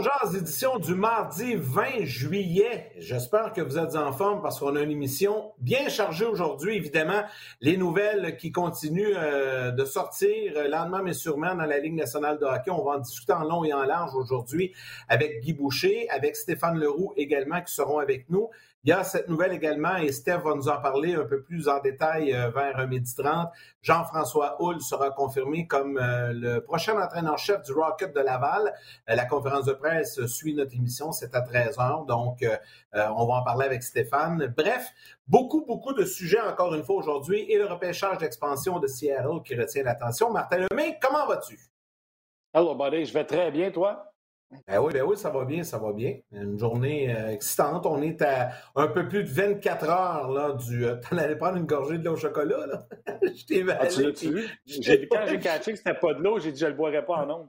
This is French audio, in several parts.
Jazz, édition du mardi 20 juillet. J'espère que vous êtes en forme parce qu'on a une émission bien chargée aujourd'hui. Évidemment, les nouvelles qui continuent euh, de sortir euh, lentement mais sûrement dans la Ligue nationale de hockey. On va en discuter en long et en large aujourd'hui avec Guy Boucher, avec Stéphane Leroux également qui seront avec nous. Il y a cette nouvelle également, et Steph va nous en parler un peu plus en détail euh, vers midi 30. Jean-François Hull sera confirmé comme euh, le prochain entraîneur-chef du Rocket de Laval. Euh, la conférence de presse suit notre émission, c'est à 13 h donc on va en parler avec Stéphane. Bref, beaucoup, beaucoup de sujets encore une fois aujourd'hui, et le repêchage d'expansion de Seattle qui retient l'attention. Martin Lemay, comment vas-tu? Hello, buddy, je vais très bien, toi? Ben oui, ben oui, ça va bien, ça va bien. Une journée euh, excitante. On est à un peu plus de 24 heures là, du. Euh, T'en allais prendre une gorgée de lait au chocolat, là? je t'ai ah, tu tu Quand j'ai catché que c'était pas de l'eau, j'ai dit je le boirais pas en ondes.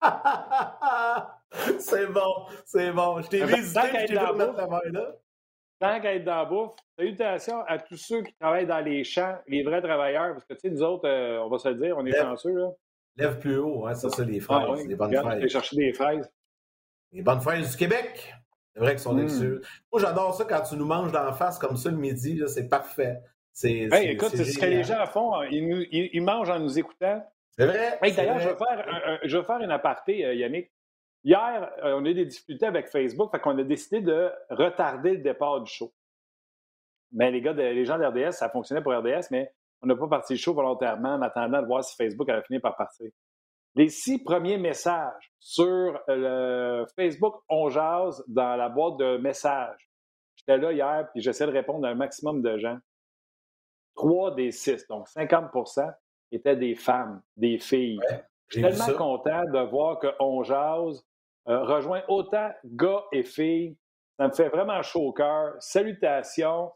c'est bon, c'est bon. Je t'ai visité, je t'ai mettre la main là. Tant qu'à être dans la bouffe, salutations à tous ceux qui travaillent dans les champs, les vrais travailleurs, parce que, tu sais, nous autres, euh, on va se le dire, on est chanceux, là. Lève plus haut, hein, ça, c'est les ah fraises, les bonnes fraises. Chercher des fraises. Les bonnes fraises du Québec. C'est vrai qu'ils sont mmh. Moi, j'adore ça quand tu nous manges d'en face comme ça le midi. C'est parfait. C'est, écoute, c'est ce que les gens font. Hein. Ils, ils, mangent en nous écoutant. C'est vrai. d'ailleurs, je, vais faire je vais faire une aparté, euh, Yannick. Hier, euh, on a eu des difficultés avec Facebook, fait qu'on a décidé de retarder le départ du show. Mais les gars, les gens de RDS, ça fonctionnait pour RDS, mais on n'a pas parti le show volontairement en attendant de voir si Facebook allait finir par partir. Les six premiers messages sur le Facebook On Jase dans la boîte de messages. J'étais là hier, puis j'essaie de répondre à un maximum de gens. Trois des six, donc 50% étaient des femmes, des filles. Je suis tellement content de voir que On Jase euh, rejoint autant gars et filles. Ça me fait vraiment chaud au cœur. Salutations.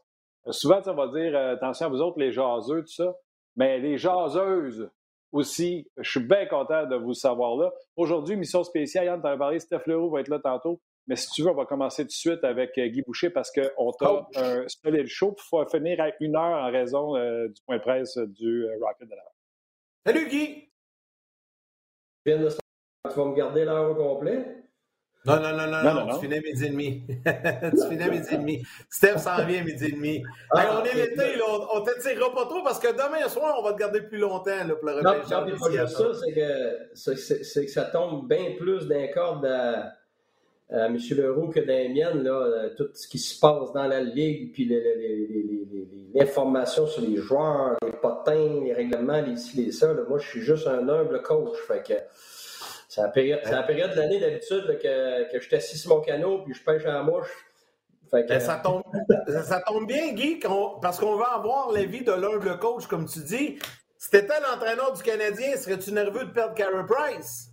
Euh, souvent, on va dire euh, attention à vous autres, les jaseux, tout ça. Mais les jaseuses, aussi. Je suis bien content de vous savoir là. Aujourd'hui, mission spéciale. Yann, tu as parlé, Steph Leroux va être là tantôt. Mais si tu veux, on va commencer tout de suite avec euh, Guy Boucher parce qu'on t'a un solide show. Il faut finir à une heure en raison euh, du point de presse du euh, Rocket de la Salut Guy! Tu vas me garder l'heure au complet? Non, non, non, non, non, tu finis à midi et demi. tu finis à midi et demi. Steph s'en vient à midi et demi. Ah, on est l'été, on, ne t'attirera pas trop parce que demain soir, on va te garder plus longtemps là, pour le repêchage. Non, non, pas juste ça, c'est que, ça tombe bien plus d'un corde à, M. Leroux que dans miennes, là, tout ce qui se passe dans la ligue, puis l'information sur les joueurs, les potins, les règlements, les ci, les ça. moi, je suis juste un humble coach. Fait que c'est la période, période de l'année d'habitude que, que je suis assis sur mon canot puis je pêche à la mouche. Ben, ça, tombe, ça tombe bien, Guy, parce qu'on va avoir l'avis de l'humble coach, comme tu dis. Si tu étais l'entraîneur du Canadien, serais-tu nerveux de perdre Carey Price?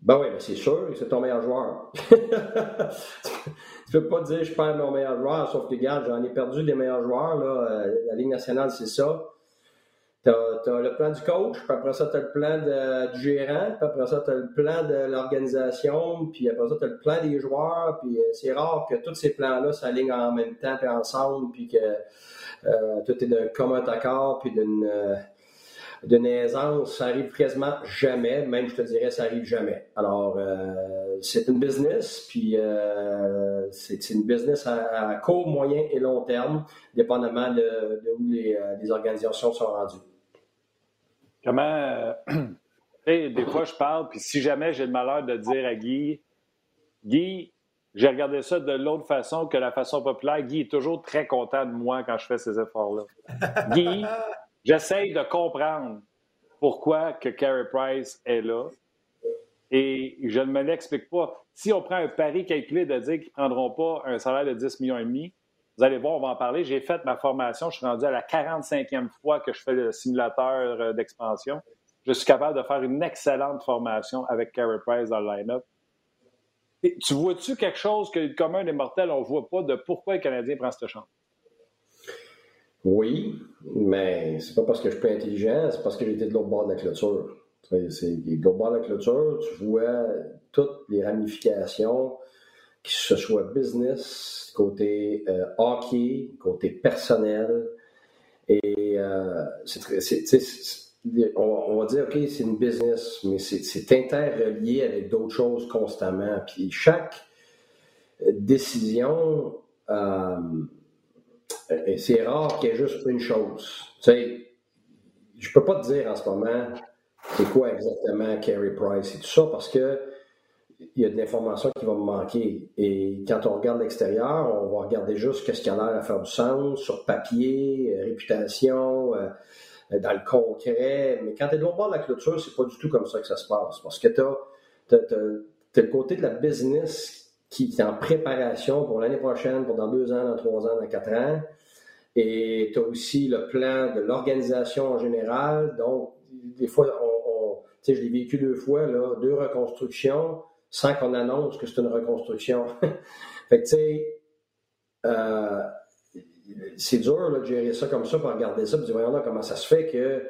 Ben oui, c'est sûr, c'est ton meilleur joueur. tu peux pas dire je perds mon meilleur joueur, sauf que, regarde, j'en ai perdu des meilleurs joueurs. Là. Euh, la Ligue nationale, c'est ça. Tu as, le plan du coach, puis après ça, tu as le plan du gérant, puis après ça, tu as le plan de l'organisation, puis après ça, tu as le plan des joueurs, puis euh, c'est rare que tous ces plans-là s'alignent en même temps, puis ensemble, puis que euh, tout est d'un commun accord, puis d'une euh, aisance. Ça arrive quasiment jamais, même je te dirais, ça arrive jamais. Alors, c'est une business, puis c'est une business à, court, moyen et long terme, dépendamment de, où les organisations sont rendues. Comment. Euh, des fois, je parle, puis si jamais j'ai le malheur de dire à Guy, Guy, j'ai regardé ça de l'autre façon que la façon populaire. Guy est toujours très content de moi quand je fais ces efforts-là. Guy, j'essaye de comprendre pourquoi que Carey Price est là. Et je ne me l'explique pas. Si on prend un pari calculé de dire qu'ils ne prendront pas un salaire de 10 millions et demi, vous allez voir, on va en parler. J'ai fait ma formation, je suis rendu à la 45e fois que je fais le simulateur euh, d'expansion. Je suis capable de faire une excellente formation avec Carey Price dans le line-up. Tu vois-tu quelque chose que le commun des mortels, on ne voit pas de pourquoi le Canadien prend cette chance? Oui, mais c'est pas parce que je suis plus intelligent, c'est parce que j'étais de l'autre bord de la clôture. C'est de l'autre bord de la clôture, tu vois toutes les ramifications, que ce soit business, côté euh, hockey, côté personnel. Et euh, c'est on, on, va dire, OK, c'est une business, mais c'est interrelié avec d'autres choses constamment. Puis chaque décision, euh, c'est rare qu'il y ait juste une chose. Tu sais, je peux pas te dire en ce moment c'est quoi exactement Carey Price et tout ça parce que il y a de l'information qui va me manquer. Et quand on regarde l'extérieur, on va regarder juste ce qui a l'air à faire du sens sur papier, euh, réputation, euh, dans le concret. Mais quand tu es de l'autre de la clôture, c'est pas du tout comme ça que ça se passe. Parce que tu as, le côté de la business qui, est en préparation pour l'année prochaine, pour dans deux ans, dans trois ans, dans quatre ans. Et tu as aussi le plan de l'organisation en général. Donc, des fois, on, je l'ai vécu deux fois, là, deux reconstructions, sans qu'on annonce que c'est une reconstruction. fait que, tu sais, euh, c'est dur de gérer ça comme ça, pour regarder ça, puis dire, voyons comment ça se fait que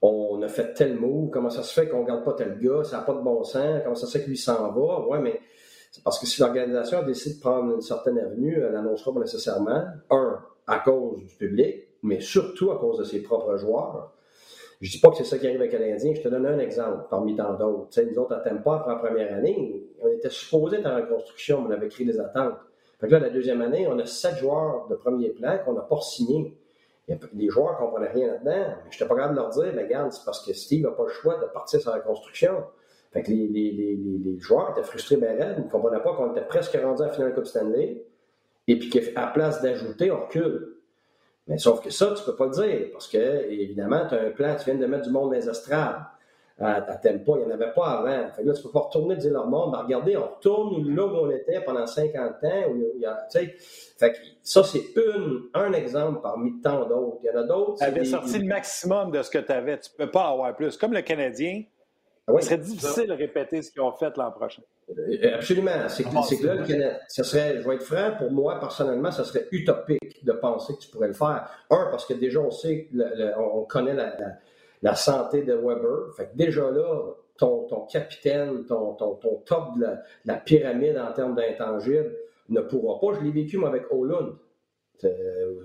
on a fait tel mot, comment ça se fait qu'on ne garde pas tel gars, ça n'a pas de bon sens, comment ça se fait que lui s'en va? Ouais, mais c'est parce que si l'organisation décide de prendre une certaine avenue, elle n'annoncera pas nécessairement, un, à cause du public, mais surtout à cause de ses propres joueurs. Je dis pas que c'est ça qui arrive avec les Canadiens. Je te donne un exemple parmi tant d'autres. Tu sais, nous autres, à pas après la première année, on était supposé être en reconstruction, mais on avait créé des attentes. Fait que là, la deuxième année, on a sept joueurs de premier plan qu'on n'a pas signés. Les joueurs ne comprenaient rien là-dedans. Je n'étais pas capable de leur dire, mais regarde, c'est parce que Steve n'a pas le choix de partir sur la construction. Fait que les, les, les, les joueurs étaient frustrés, ben Ils ne comprenaient pas qu'on était presque rendu à la finale de Coupe Stanley. Et puis qu'à place d'ajouter, on recule. Mais sauf que ça, tu ne peux pas le dire, parce que, évidemment, tu as un plan, tu viens de mettre du monde dans les estrades à, pas, il n'y en avait pas avant. Fait que là, tu peux pas retourner dire leur monde, ben, regardez, on retourne là où on était pendant 50 ans. Où il y a, fait que ça, c'est un exemple parmi tant d'autres. Il y en a d'autres. Tu avais sorti le maximum de ce que tu avais. Tu ne peux pas avoir plus. Comme le Canadien, ah oui, serait difficile de répéter ce qu'ils ont fait l'an prochain. Euh, absolument. C'est que, que, là, le ça serait, je vais être franc, pour moi, personnellement, ça serait utopique de penser que tu pourrais le faire. Un, parce que déjà, on sait, on connaît la la santé de Weber. Fait que déjà là, ton, ton capitaine, ton, ton, ton top de la, pyramide en termes d'intangibles ne pourra pas. Je l'ai vécu, moi, avec Olund.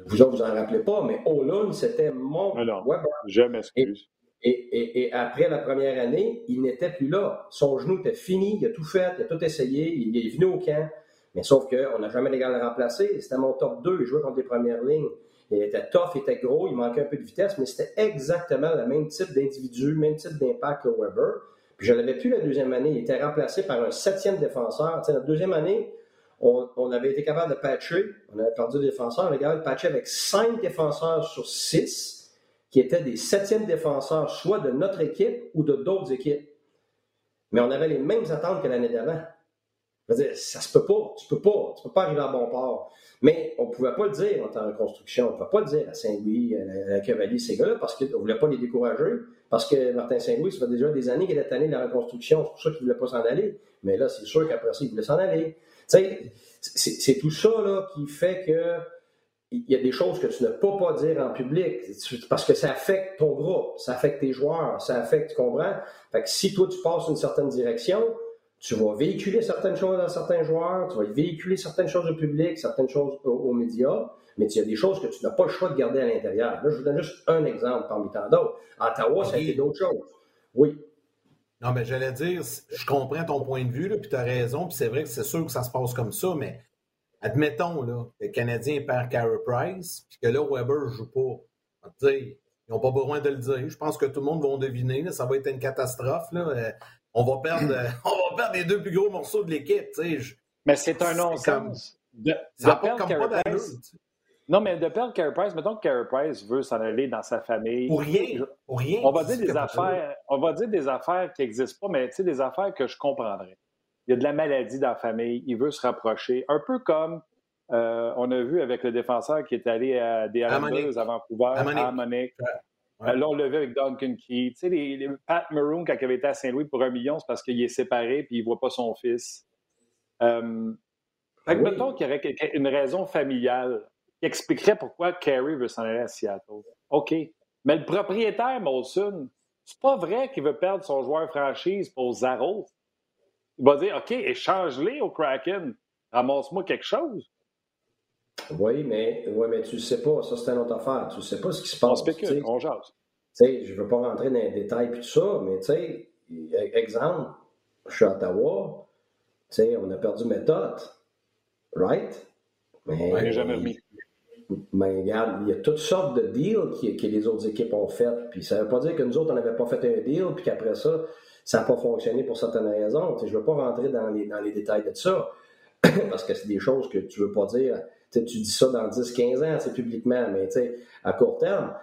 Vous autres, vous en rappelez pas, mais Olund, c'était mon Alors, Weber. Je m'excuse. Et, après la première année, il n'était plus là. Son genou était fini, il a tout fait, il a tout essayé, il est venu au camp. Mais sauf qu'on n'a jamais légal le remplacer. C'était mon top 2, il jouait contre les premières lignes. Il était tough, il était gros, il manquait un peu de vitesse, mais c'était exactement le même type d'individu, même type d'impact que Weber. Puis je l'avais plus la deuxième année. Il était remplacé par un septième défenseur. La deuxième année, on, avait été capable de patcher. On avait perdu des défenseurs. On avait capable de patcher avec cinq défenseurs sur six qui étaient des septièmes défenseurs, soit de notre équipe ou de d'autres équipes. Mais on avait les mêmes attentes que l'année d'avant. Ça se peut pas. Tu peux pas. Tu peux pas arriver à bon port. Mais on pouvait pas le dire en temps de reconstruction. On pouvait pas le dire à Saint-Louis, à Cavalier, ces gars-là, parce qu'on voulait pas les décourager. Parce que Martin Saint-Louis, ça fait déjà des années qu'il est tanné de la reconstruction. C'est pour ça qu'il voulait pas s'en aller. Mais là, c'est sûr qu'après ça, il voulait s'en aller. C'est tout ça là, qui fait que il y a des choses que tu ne peux pas dire en public parce que ça affecte ton groupe, ça affecte tes joueurs, ça affecte, tu comprends? Fait que si toi, tu passes une certaine direction, tu vas véhiculer certaines choses à certains joueurs, tu vas véhiculer certaines choses au public, certaines choses aux, médias, mais il y a des choses que tu n'as pas le choix de garder à l'intérieur. Là, je vous donne juste un exemple parmi tant d'autres. À Ottawa, ça a été d'autres choses. Oui. Non, mais j'allais dire, je comprends ton point de vue, puis tu as raison, puis c'est vrai que c'est sûr que ça se passe comme ça, mais admettons là, que le Canadien perd Carey Price, puis que là, Weber ne joue pas. ils n'ont pas besoin de le dire. Je pense que tout le monde va deviner. ça va être une catastrophe. Là. Euh, on va perdre, on va perdre les deux plus gros morceaux de l'équipe. Mais c'est un non-sens. ça pas comme pas d'allure. Non, mais de perdre Carey Price, mettons que Carey Price veut s'en aller dans sa famille. Pour rien. Pour rien. On va dire des affaires, on va dire des affaires qui n'existent pas, mais des affaires que je comprendrais. Il y a de la maladie dans la famille, il veut se rapprocher. Un peu comme euh, on a vu avec le défenseur qui est allé à des Islanders à Vancouver, à Monique. Euh, là, on l'a vu avec Duncan Key. Tu sais, les, Pat Maroon, quand il avait été à Saint-Louis pour un million, c'est parce qu'il est séparé et il ne voit pas son fils. Euh, fait que mettons qu'il y aurait une raison familiale qui expliquerait pourquoi Carey veut s'en aller à Seattle. OK. Mais le propriétaire, Molson, c'est pas vrai qu'il veut perdre son joueur franchise pour Zaro. Il va dire OK, échange-les au Kraken. Ramasse-moi quelque chose. Oui, mais, ouais, mais tu ne sais pas. Ça, c'est une autre affaire. Tu ne sais pas ce qui se passe. On spécule, on jase. je ne veux pas rentrer dans les détails et tout ça, mais tu sais, exemple, je suis à Ottawa, tu sais, on a perdu méthode. Right? Mais, on jamais remis. Mais regarde, il y a toutes sortes de deals que, les autres équipes ont fait. Puis ça ne veut pas dire que nous autres, on n'avait pas fait un deal, puis qu'après ça, ça n'a pas fonctionné pour certaines raisons. je ne veux pas rentrer dans les, dans les détails de ça, parce que c'est des choses que tu ne veux pas dire tu dis ça dans 10-15 ans, c'est publiquement, mais à court terme,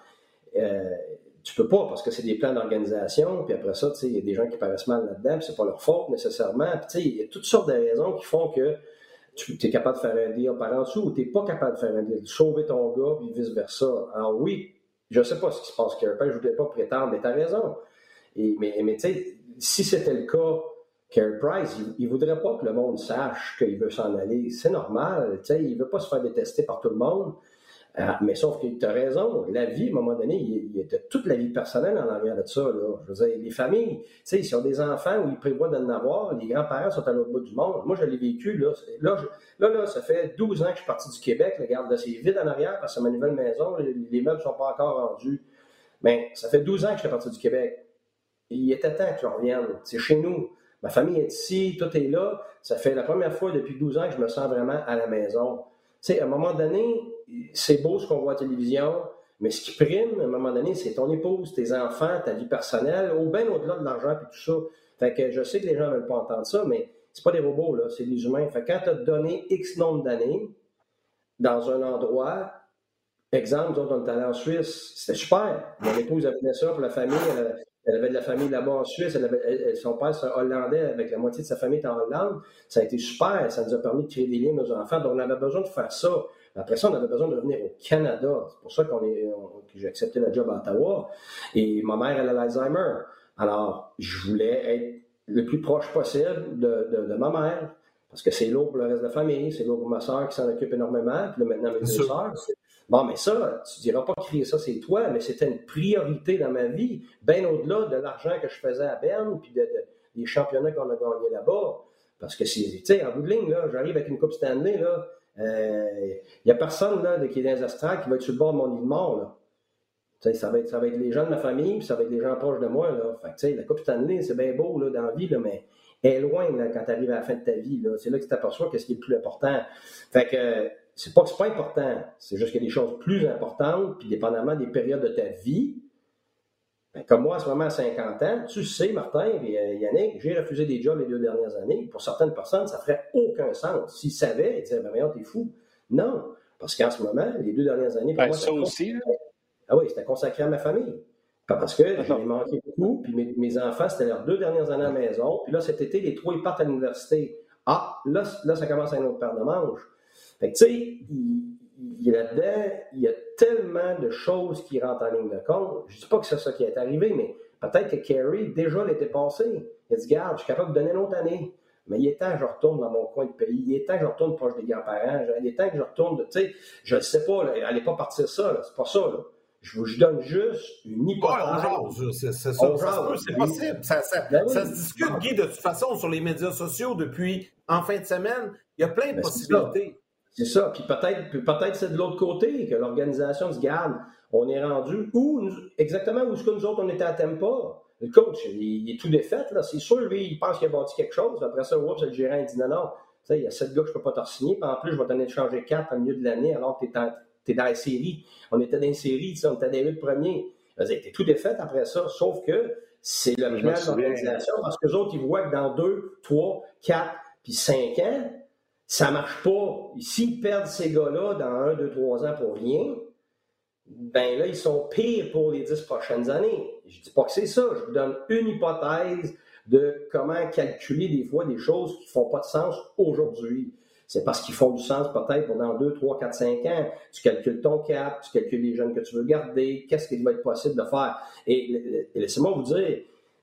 euh, tu peux pas parce que c'est des plans d'organisation, puis après ça, il y a des gens qui paraissent mal là-dedans, puis c'est pas leur faute nécessairement. il y a toutes sortes de raisons qui font que tu es capable de faire un deal par en dessous ou tu n'es pas capable de faire un deal, de sauver ton gars, puis vice-versa. Alors oui, je sais pas ce qui se passe, Kerpen, je ne voudrais pas prétendre, mais tu as raison. Mais mais tu sais, si c'était le cas, Carey Price, il ne voudrait pas que le monde sache qu'il veut s'en aller. C'est normal. Il ne veut pas se faire détester par tout le monde. Euh, mais sauf que tu as raison, la vie, à un moment donné, il, y a toute la vie personnelle en arrière de ça. Je veux dire, les familles, s'ils ont des enfants où ils prévoient d'en avoir, les grands-parents sont à l'autre bout du monde. Moi, je l'ai vécu. Là, là, là, ça fait 12 ans que je suis parti du Québec. Regarde, c'est vide en arrière parce que ma nouvelle maison. Les, meubles ne sont pas encore rendus. Mais ça fait 12 ans que je suis parti du Québec. Il était temps que je revienne. C'est chez nous. Ma famille est ici, tout est là. Ça fait la première fois depuis 12 ans que je me sens vraiment à la maison. Tu sais, à un moment donné, c'est beau ce qu'on voit à la télévision, mais ce qui prime, à un moment donné, c'est ton épouse, tes enfants, ta vie personnelle, ou bien au-delà de l'argent et tout ça. Fait que je sais que les gens ne veulent pas entendre ça, mais c'est pas des robots, là, c'est des humains. Fait que quand tu as donné X nombre d'années dans un endroit, exemple, nous on est allés en Suisse, c'était super. Mon épouse, elle venait ça pour la famille, elle avait de la famille là-bas en Suisse. son père, c'est hollandais, avec la moitié de sa famille est en Hollande. Ça a été super. Ça nous a permis de créer des liens nos enfants. Donc, on avait besoin de faire ça. Après ça, on avait besoin de revenir au Canada. C'est pour ça qu'on est, que j'ai accepté le job à Ottawa. Et ma mère, elle a l'Alzheimer. Alors, je voulais être le plus proche possible de, de, ma mère. Parce que c'est lourd pour le reste de la famille, c'est lourd pour ma soeur qui s'en occupe énormément, puis là, maintenant mes deux sœurs. Bon, mais ça, tu diras pas crier ça, c'est toi, mais c'était une priorité dans ma vie, bien au-delà de l'argent que je faisais à Berne, puis des championnats qu'on a gagnés là-bas. Parce que, tu sais, en bout de ligne, là, j'arrive avec une Coupe Stanley, là, il euh, n'y a personne là, qui est dans les qui va être sur le bord de mon lit de mort. Là. Ça va, être, ça va être les gens de ma famille, puis ça va être les gens proches de moi. Là. Fait que, la Coupe Stanley, c'est bien beau là, dans la vie, là, mais elle est loin là, quand tu arrives à la fin de ta vie. C'est là que tu t'aperçois qu'est-ce qui est le plus important. Fait que c'est pas que c'est pas important, c'est juste qu'il y a des choses plus importantes, puis dépendamment des périodes de ta vie. Ben, comme moi, en ce moment, à 50 ans, tu sais, Martin et euh, Yannick, j'ai refusé des jobs les deux dernières années. Pour certaines personnes, ça ferait aucun sens. S'ils savaient, ils disaient, ben, voyons, t'es fou. Non, parce qu'en ce moment, les deux dernières années, pour ben, moi, ça aussi, Ah oui, c'était consacré à ma famille. parce que je l'ai manqué beaucoup, puis mes, enfants, c'était leurs deux dernières années à la maison. Puis là, cet été, les trois, ils partent à l'université. Ah, là, là, ça commence à un autre paire de manches. Fait que, tu sais, il, là-dedans, il y a tellement de choses qui rentrent en ligne de compte. Je ne dis pas que c'est ça qui est arrivé, mais peut-être que Kerry, déjà, l'était passé. Il a dit, garde, je suis capable de donner une autre année. Mais il est temps que je retourne dans mon coin de pays. Il est temps que je retourne proche des grands-parents. Il est temps que je retourne, tu sais, je ne sais pas, là, allez pas partir ça, c'est pas ça, là. Je vous donne juste une hypothèse. Ouais, c'est ça. c'est possible. Ça, ben ça, se discute, Guy, de toute façon, sur les médias sociaux depuis en fin de semaine. Il y a plein de ben, possibilités. C'est ça. Puis peut-être peut c'est de l'autre côté que l'organisation se garde. On est rendu où, exactement où est-ce que nous autres, on était à Tempa. Le coach, il, est tout défait, là. C'est sûr, lui, il pense qu'il a bâti quelque chose. Après ça, oups, le gérant, il dit non, non. Tu sais, il y a sept gars que je ne peux pas te signer. Puis en plus, je vais t'en changer quatre au milieu de l'année alors que tu es, dans la série. On était dans une série, tu sais, on était dans les premiers. Tu tout défait après ça, sauf que c'est le plan de l'organisation parce que les autres, ils voient que dans deux, trois, quatre, puis cinq ans, ça marche pas. S'ils perdent ces gars-là dans un, deux, trois ans pour rien, ben là, ils sont pires pour les dix prochaines années. Je dis pas que c'est ça. Je vous donne une hypothèse de comment calculer des fois des choses qui font pas de sens aujourd'hui. C'est parce qu'ils font du sens peut-être pendant 2, 3, 4, 5 ans. Tu calcules ton cap, tu calcules les jeunes que tu veux garder, qu'est-ce qu'il va être possible de faire. Et, laissez-moi vous dire,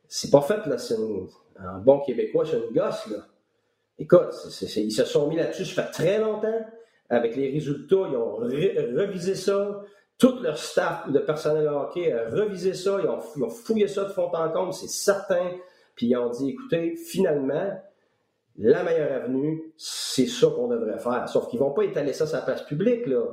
c'est pas fait, là, c'est un bon Québécois, c'est une gosse, là. Écoute, ils se sont mis là-dessus, ça fait très longtemps. Avec les résultats, ils ont revisé ça. Tout leur staff de personnel hockey a revisé ça. Ils ont, ils ont fouillé ça de fond en comble, c'est certain. Puis ils ont dit, écoutez, finalement, la meilleure avenue, c'est ça qu'on devrait faire. Sauf qu'ils vont pas étaler ça sur la place publique, là.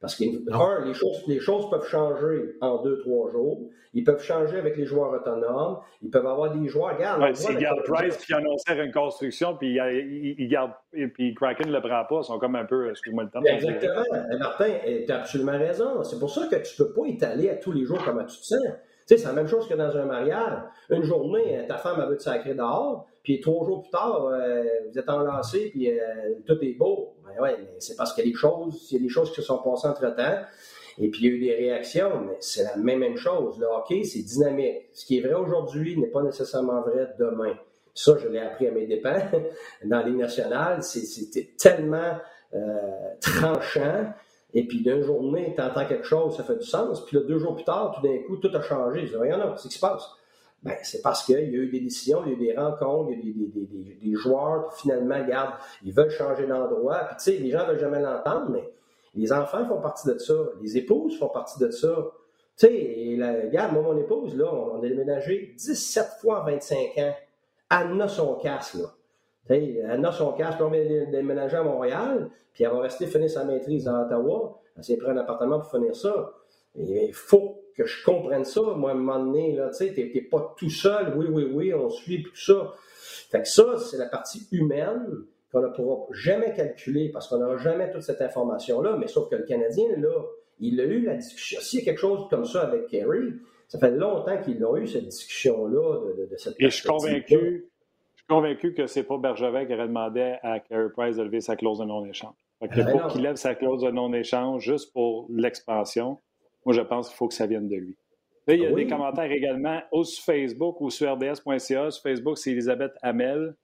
Parce que, un, les choses, les choses peuvent changer en deux, trois jours. Ils peuvent changer avec les joueurs autonomes. Ils peuvent avoir des joueurs. Regarde, ouais, s'ils gardent Price qui annonçait une construction, puis ils, gardent, puis Kraken ne le prend pas, ils sont comme un peu, excuse-moi le temps. Exactement. Martin, tu as absolument raison. C'est pour ça que tu ne peux pas étaler à tous les jours comment tu te sens c'est la même chose que dans un mariage. Une journée, ta femme, a veut te sacrer dehors, puis trois jours plus tard, euh, vous êtes enlacés, puis euh, tout est beau. Ben ouais, mais c'est parce qu'il y a des choses, il y a des choses qui se sont passées entre-temps, et puis il y a eu des réactions, mais c'est la même, chose. Le hockey, c'est dynamique. Ce qui est vrai aujourd'hui n'est pas nécessairement vrai demain. Ça, je l'ai appris à mes dépens dans les nationales. C'était tellement euh, tranchant et puis d'une journée, tu entends quelque chose, ça fait du sens. Puis là, deux jours plus tard, tout d'un coup, tout a changé. Je dis, rien, non, qu'est-ce qui se passe? Ben, c'est parce qu'il y a eu des décisions, il y a eu des rencontres, il y a eu des, des, des, joueurs qui finalement, regarde, ils veulent changer d'endroit. Puis tu sais, les gens ne veulent jamais l'entendre, mais les enfants font partie de ça, les épouses font partie de ça. Tu sais, regarde, moi, mon épouse, là, on, a déménagé 17 fois en 25 ans. Anna son casse, là. Elle a son cash, pour déménager à Montréal, puis elle va rester finir sa maîtrise à Ottawa. Elle s'est pris un appartement pour finir ça. Il faut que je comprenne ça. Moi, à un moment donné, tu sais, t'es pas tout seul. Oui, oui, oui, on suit tout ça. Fait que ça, c'est la partie humaine qu'on ne pourra jamais calculer parce qu'on n'aura jamais toute cette information-là. Mais sauf que le Canadien, là, il a eu la discussion. S'il y a quelque chose comme ça avec Kerry, ça fait longtemps qu'ils ont eu cette discussion-là de, de, cette Et je suis convaincu convaincu que c'est pas Bergevin qui aurait demandé à Carey Price de lever sa clause de non-échange. Ben pour qu'il lève sa clause de non-échange juste pour l'expansion, moi, je pense qu'il faut que ça vienne de lui. Là, il y a ah des commentaires également, ou sur Facebook ou sur RDS.ca. Sur Facebook, c'est Elisabeth Hamel.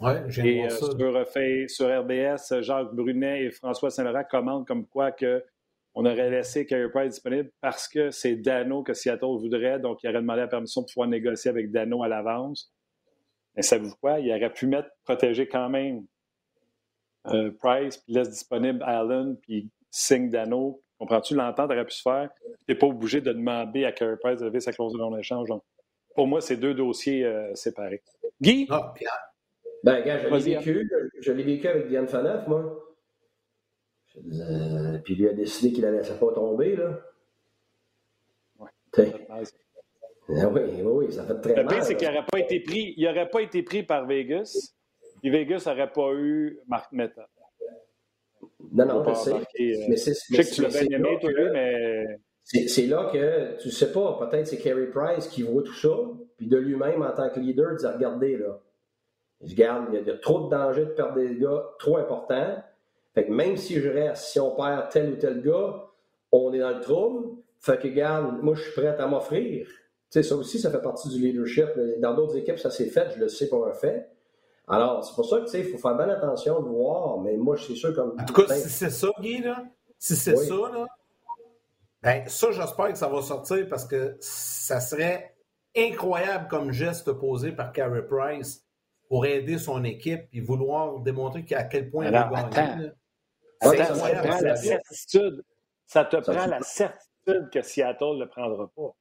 Oui, j'ai Et euh, ça. Sur, euh, sur RDS, Jacques Brunet et François Saint-Laurent commentent comme quoi que on aurait laissé Carey Price disponible parce que c'est Dano que Seattle voudrait, donc il aurait demandé la permission de pouvoir négocier avec Dano à l'avance. Mais savez-vous quoi? Il aurait pu mettre, protéger quand même euh, Price, puis laisse disponible Allen, puis signe Dano. Comprends-tu? L'entente aurait pu se faire. Tu n'es pas obligé de demander à Carey Price de lever sa clause de non-échange. pour moi, c'est deux dossiers euh, séparés. Guy? Ah, Pierre. Ben, gars, je l'ai vécu. Je l'ai vécu avec Diane Faneuf, moi. Euh, puis lui a décidé qu'il ne laissait pas tomber, là. Ouais. Ah oui, oui, ça fait très mal. Le pire, c'est qu'il n'aurait pas été pris. Il n'aurait pas été pris par Vegas. Et Vegas n'aurait pas eu Marc Meta. Non, non, je sais. Euh, mais je sais que tu l'as bien aimé, toi, mais. C'est là que, tu ne sais pas, peut-être c'est Carey Price qui voit tout ça, puis de lui-même, en tant que leader, dit Regardez, là, je garde, il y, a, trop de danger de perdre des gars trop importants. Fait que même si je reste, si on perd tel ou tel gars, on est dans le trouble. Fait que, garde, moi, je suis prêt à m'offrir sais, ça aussi, ça fait partie du leadership. Dans d'autres équipes, ça s'est fait, je le sais pour un fait. Alors, c'est pour ça que, il faut faire bien attention de voir, mais moi, je suis sûr comme. En tout cas, si c'est ça, Guy, là, si c'est ça, là, ben, ça, j'espère que ça va sortir parce que ça serait incroyable comme geste posé par Carey Price pour aider son équipe et vouloir démontrer à quel point il a gagné. Ça te prend la certitude. Ça te prend la certitude que Seattle ne le prendra pas.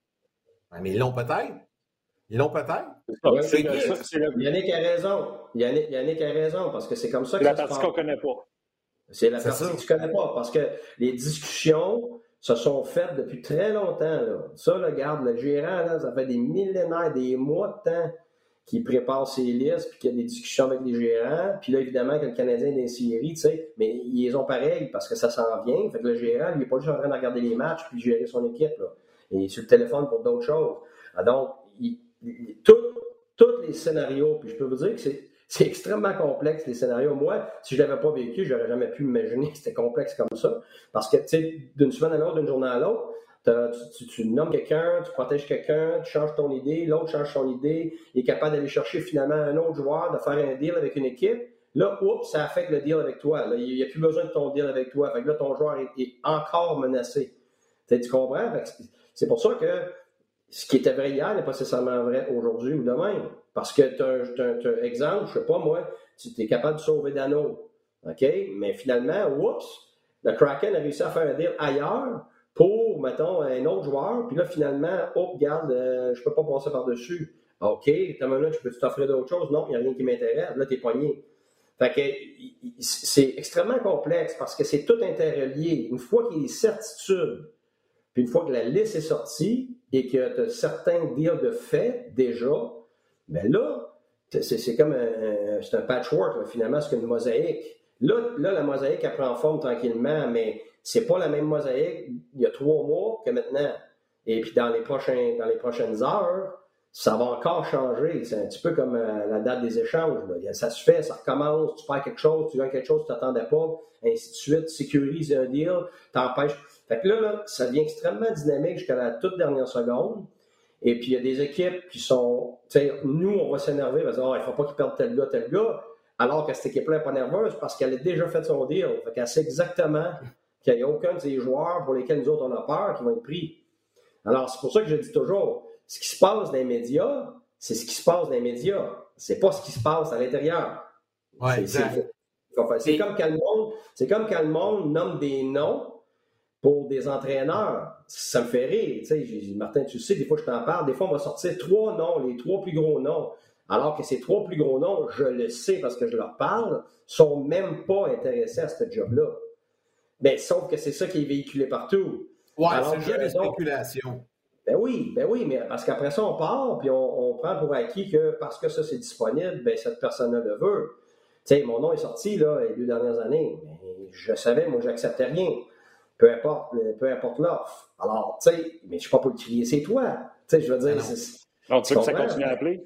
Mais ils l'ont peut-être. Ils l'ont peut-être. Yannick a raison. Yannick, Yannick, a raison, parce que c'est comme ça que. C'est la partie qu'on ne connaît pas. C'est la partie que tu ne connais pas, parce que les discussions se sont faites depuis très longtemps. Là. Ça, regarde, le gérant, là, ça fait des millénaires, des mois de temps qu'il prépare ses listes, puis qu'il y a des discussions avec les gérants. Puis là, évidemment, que le Canadien est tu sais, mais ils les ont pareil parce que ça s'en vient. Fait que le gérant, il n'est pas juste en train de regarder les matchs puis gérer son équipe. Là et sur le téléphone pour d'autres choses. Ah, donc, tous les scénarios, puis je peux vous dire que c'est extrêmement complexe, les scénarios. Moi, si je ne l'avais pas vécu, je n'aurais jamais pu imaginer que c'était complexe comme ça. Parce que, tu sais, d'une semaine à l'autre, d'une journée à l'autre, tu, nommes quelqu'un, tu protèges quelqu'un, tu changes ton idée, l'autre change son idée, il est capable d'aller chercher finalement un autre joueur, de faire un deal avec une équipe. Là, oups, ça affecte le deal avec toi. il n'y a plus besoin de ton deal avec toi. Fait que là, ton joueur est, encore menacé. tu comprends? C'est pour ça que ce qui était vrai hier n'est pas nécessairement vrai aujourd'hui ou demain. Parce que tu as, un exemple, je sais pas moi, tu es capable de sauver Dano. OK? Mais finalement, oups, le Kraken a réussi à faire un deal ailleurs pour, mettons, un autre joueur. Puis là, finalement, oh, regarde, euh, je peux pas passer par-dessus. OK, t'as minute, je peux t'offrir d'autres choses? Non, il n'y a rien qui m'intéresse. Là, tu es poigné. Fait que c'est extrêmement complexe parce que c'est tout interrelié. Une fois qu'il y a des certitudes, puis une fois que la liste est sortie et que tu as certains deals de fait déjà, bien là, c'est comme un, un patchwork, finalement, c'est une mosaïque. Là, là, la mosaïque, elle prend forme tranquillement, mais c'est pas la même mosaïque il y a trois mois que maintenant. Et puis dans les, prochains, dans les prochaines heures, ça va encore changer. C'est un petit peu comme euh, la date des échanges. Ça se fait, ça recommence, tu fais quelque chose, tu gagnes quelque chose, tu t'attendais pas, ainsi de suite, tu sécurises un deal, t'empêches. Fait que là, ça devient extrêmement dynamique jusqu'à la toute dernière seconde. Et puis, il y a des équipes qui sont, nous, on va s'énerver, on va dire, oh, il ne faut pas qu'ils perdent tel gars, tel gars, alors que cette équipe-là n'est pas nerveuse parce qu'elle a déjà fait son deal. Fait qu'elle sait exactement qu'il n'y a aucun de ces joueurs pour lesquels nous autres on a peur qui vont être pris. Alors, c'est pour ça que je dis toujours, ce qui se passe dans les médias, c'est ce qui se passe dans les médias. C'est pas ce qui se passe à l'intérieur. Ouais, c'est comme quand le monde, c'est comme quand le monde nomme des noms pour des entraîneurs. Ça me fait rire. Tu sais, Martin, tu sais, des fois je t'en parle, des fois on va sortir trois noms, les trois plus gros noms. Alors que ces trois plus gros noms, je le sais parce que je leur parle, sont même pas intéressés à ce job-là. Ben, sauf que c'est ça qui est véhiculé partout. Ouais, c'est le jeu de spéculation. Ben oui, ben oui, mais parce qu'après ça, on part, puis on, prend pour acquis que parce que ça, c'est disponible, ben cette personne-là le veut. Tu sais, mon nom est sorti, là, les deux dernières années. Mais je savais, moi, j'acceptais rien. Peu importe, peu importe l'offre. Alors, tu sais, mais je suis pas pour le crier, c'est toi. Tu sais, je veux dire, c'est. Non, tu veux que ça continue à appeler?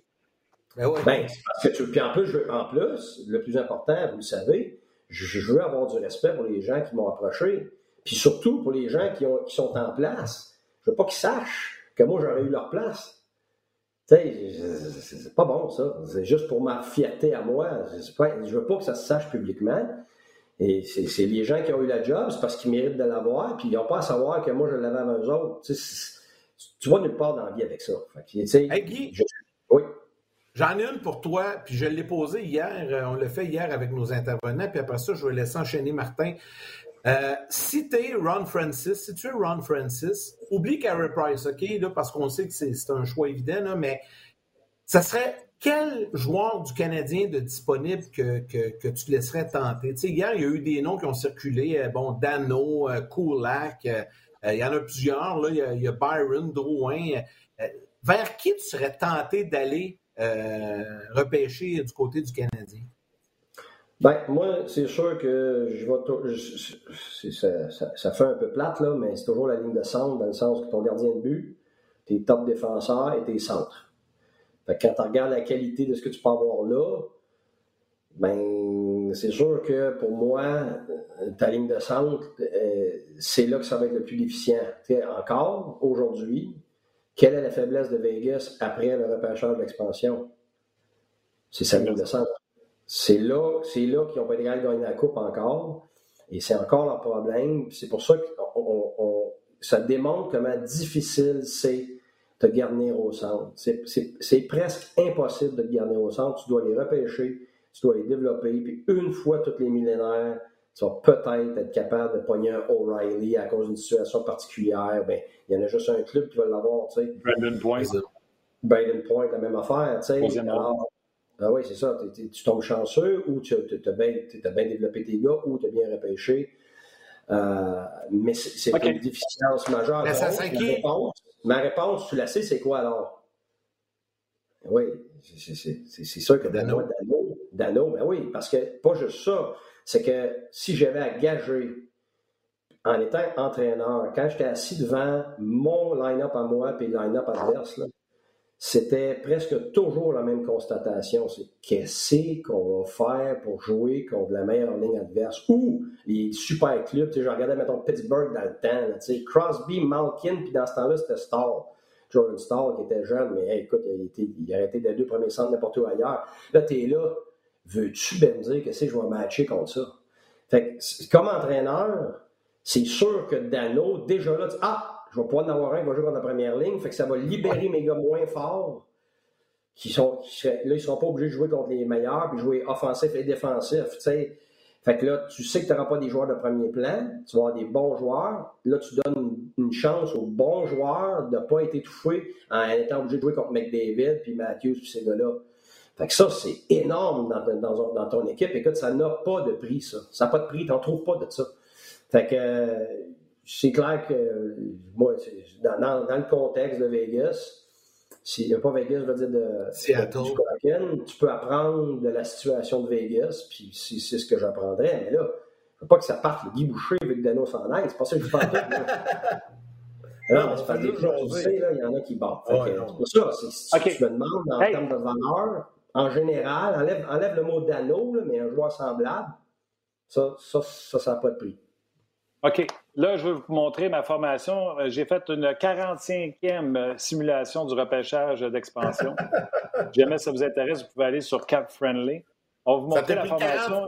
Ben, oui. ben parce que tu, puis en plus, je, en plus, le plus important, vous le savez, je, veux avoir du respect pour les gens qui m'ont approché, puis surtout pour les gens qui, ont, qui sont en place. Je veux pas qu'ils sachent que moi, j'aurais eu leur place. Tu sais, c'est pas bon, ça. C'est juste pour ma fierté à moi. Je veux pas que ça se sache publiquement. Et c'est les gens qui ont eu la job, c'est parce qu'ils méritent de l'avoir, puis ils n'ont pas à savoir que moi, je l'avais avec eux autres. Tu, sais, tu vois nulle part dans la vie avec ça. hey, Guy, oui. J'en ai une pour toi, puis je l'ai posée hier. Euh, on l'a fait hier avec nos intervenants, puis après ça, je vais laisser enchaîner Martin. Euh, si tu es Ron Francis, si tu es Ron Francis, oublie Carey Price, OK? Là, parce qu'on sait que c'est un choix évident, mais ça serait quel joueur du Canadien de disponible que, que, tu laisserais tenter? Tu hier, il y a eu des noms qui ont circulé. Euh, bon, Dano, Kulak, il y en a plusieurs. Là, il, y a, Byron, Drouin. vers qui tu serais tenté d'aller repêcher du côté du Canadien? Ben, moi, c'est sûr que je vais. ça, fait un peu plate, là, mais c'est toujours la ligne de centre, dans le sens que ton gardien de but, tes top défenseurs et tes centres. Fait quand tu regardes la qualité de ce que tu peux avoir là, ben, c'est sûr que pour moi, ta ligne de centre, euh, c'est là que ça va être le plus déficient. encore, aujourd'hui, quelle est la faiblesse de Vegas après le repêchage de l'expansion? C'est sa ligne de centre. C'est là, c'est là qu'ils n'ont pas été de gagner la coupe encore. Et c'est encore leur problème. C'est pour ça que ça démontre comment difficile c'est de garnir au centre. C'est presque impossible de te garder au centre. Tu dois les repêcher, tu dois les développer. Puis une fois tous les millénaires, tu vas peut-être être capable de pogner un O'Reilly à cause d'une situation particulière. Ben, il y en a juste un club qui va l'avoir. Brandon Point. Brandon Point, la même affaire. Alors, ah oui, c'est ça. tu tombes chanceux ou tu as, bien développé tes gars ou tu as bien repêché. Euh, mais c'est une déficience majeure. Mais ça réponse, ma réponse, tu la sais, c'est quoi alors? Oui, c'est sûr que Dano, Dano, Dano, ben oui, parce que pas juste ça, c'est que si j'avais à gager en étant entraîneur, quand j'étais assis devant mon line-up à moi et le line-up adverse, là, c'était presque toujours la même constatation. C'est qu'est-ce qu'on va faire pour jouer contre la meilleure ligne adverse ou les super clubs? Tu sais, je regardais, mettons, Pittsburgh dans le temps. tu sais, Crosby, Malkin, puis dans ce temps-là, c'était Stall. Jordan Stall, qui était jeune, mais écoute, il, était, il a été des deux premiers centres n'importe où ailleurs. Là, tu es là. Veux-tu bien me dire que c'est je vais matcher contre ça? Fait que, comme entraîneur, c'est sûr que Dano, déjà là, tu, ah, je vais pouvoir en avoir un qui va jouer dans la première ligne. Fait que ça va libérer mes gars moins forts. Qui sont, là, ils ne seront pas obligés de jouer contre les meilleurs, puis jouer offensif et défensif. sais. Fait que là, tu sais que tu n'auras pas des joueurs de premier plan, tu vas avoir des bons joueurs. Là, tu donnes une chance aux bons joueurs de ne pas être étouffés en étant obligé de jouer contre McDavid, puis Matthews, puis ces gars-là. Fait que ça, c'est énorme dans, dans, dans, ton équipe. Écoute, ça n'a pas de prix, ça. Ça n'a pas de prix, tu n'en trouves pas de ça. Fait que c'est clair que moi, dans, dans, le contexte de Vegas, s'il n'y a pas Vegas, je veux dire de, Seattle. tu peux apprendre de la situation de Vegas, puis c'est ce que j'apprendrais. Mais là, je veux pas que ça parte le Guy Boucher avec Dano sans c'est pas ça que je parle. non, mais c'est pas des gens, tu sais, il y en a qui battent. c'est pour ça, si tu me demandes en termes de valeur, en général, enlève, enlève le mot Dano, mais un joueur semblable, ça, ça, ça n'a pas de prix. OK. Là, je vais vous montrer ma formation. Euh, j'ai fait une 45e euh, simulation du repêchage d'expansion. jamais ça vous intéresse, vous pouvez aller sur Cap Friendly. On va vous montrer la formation.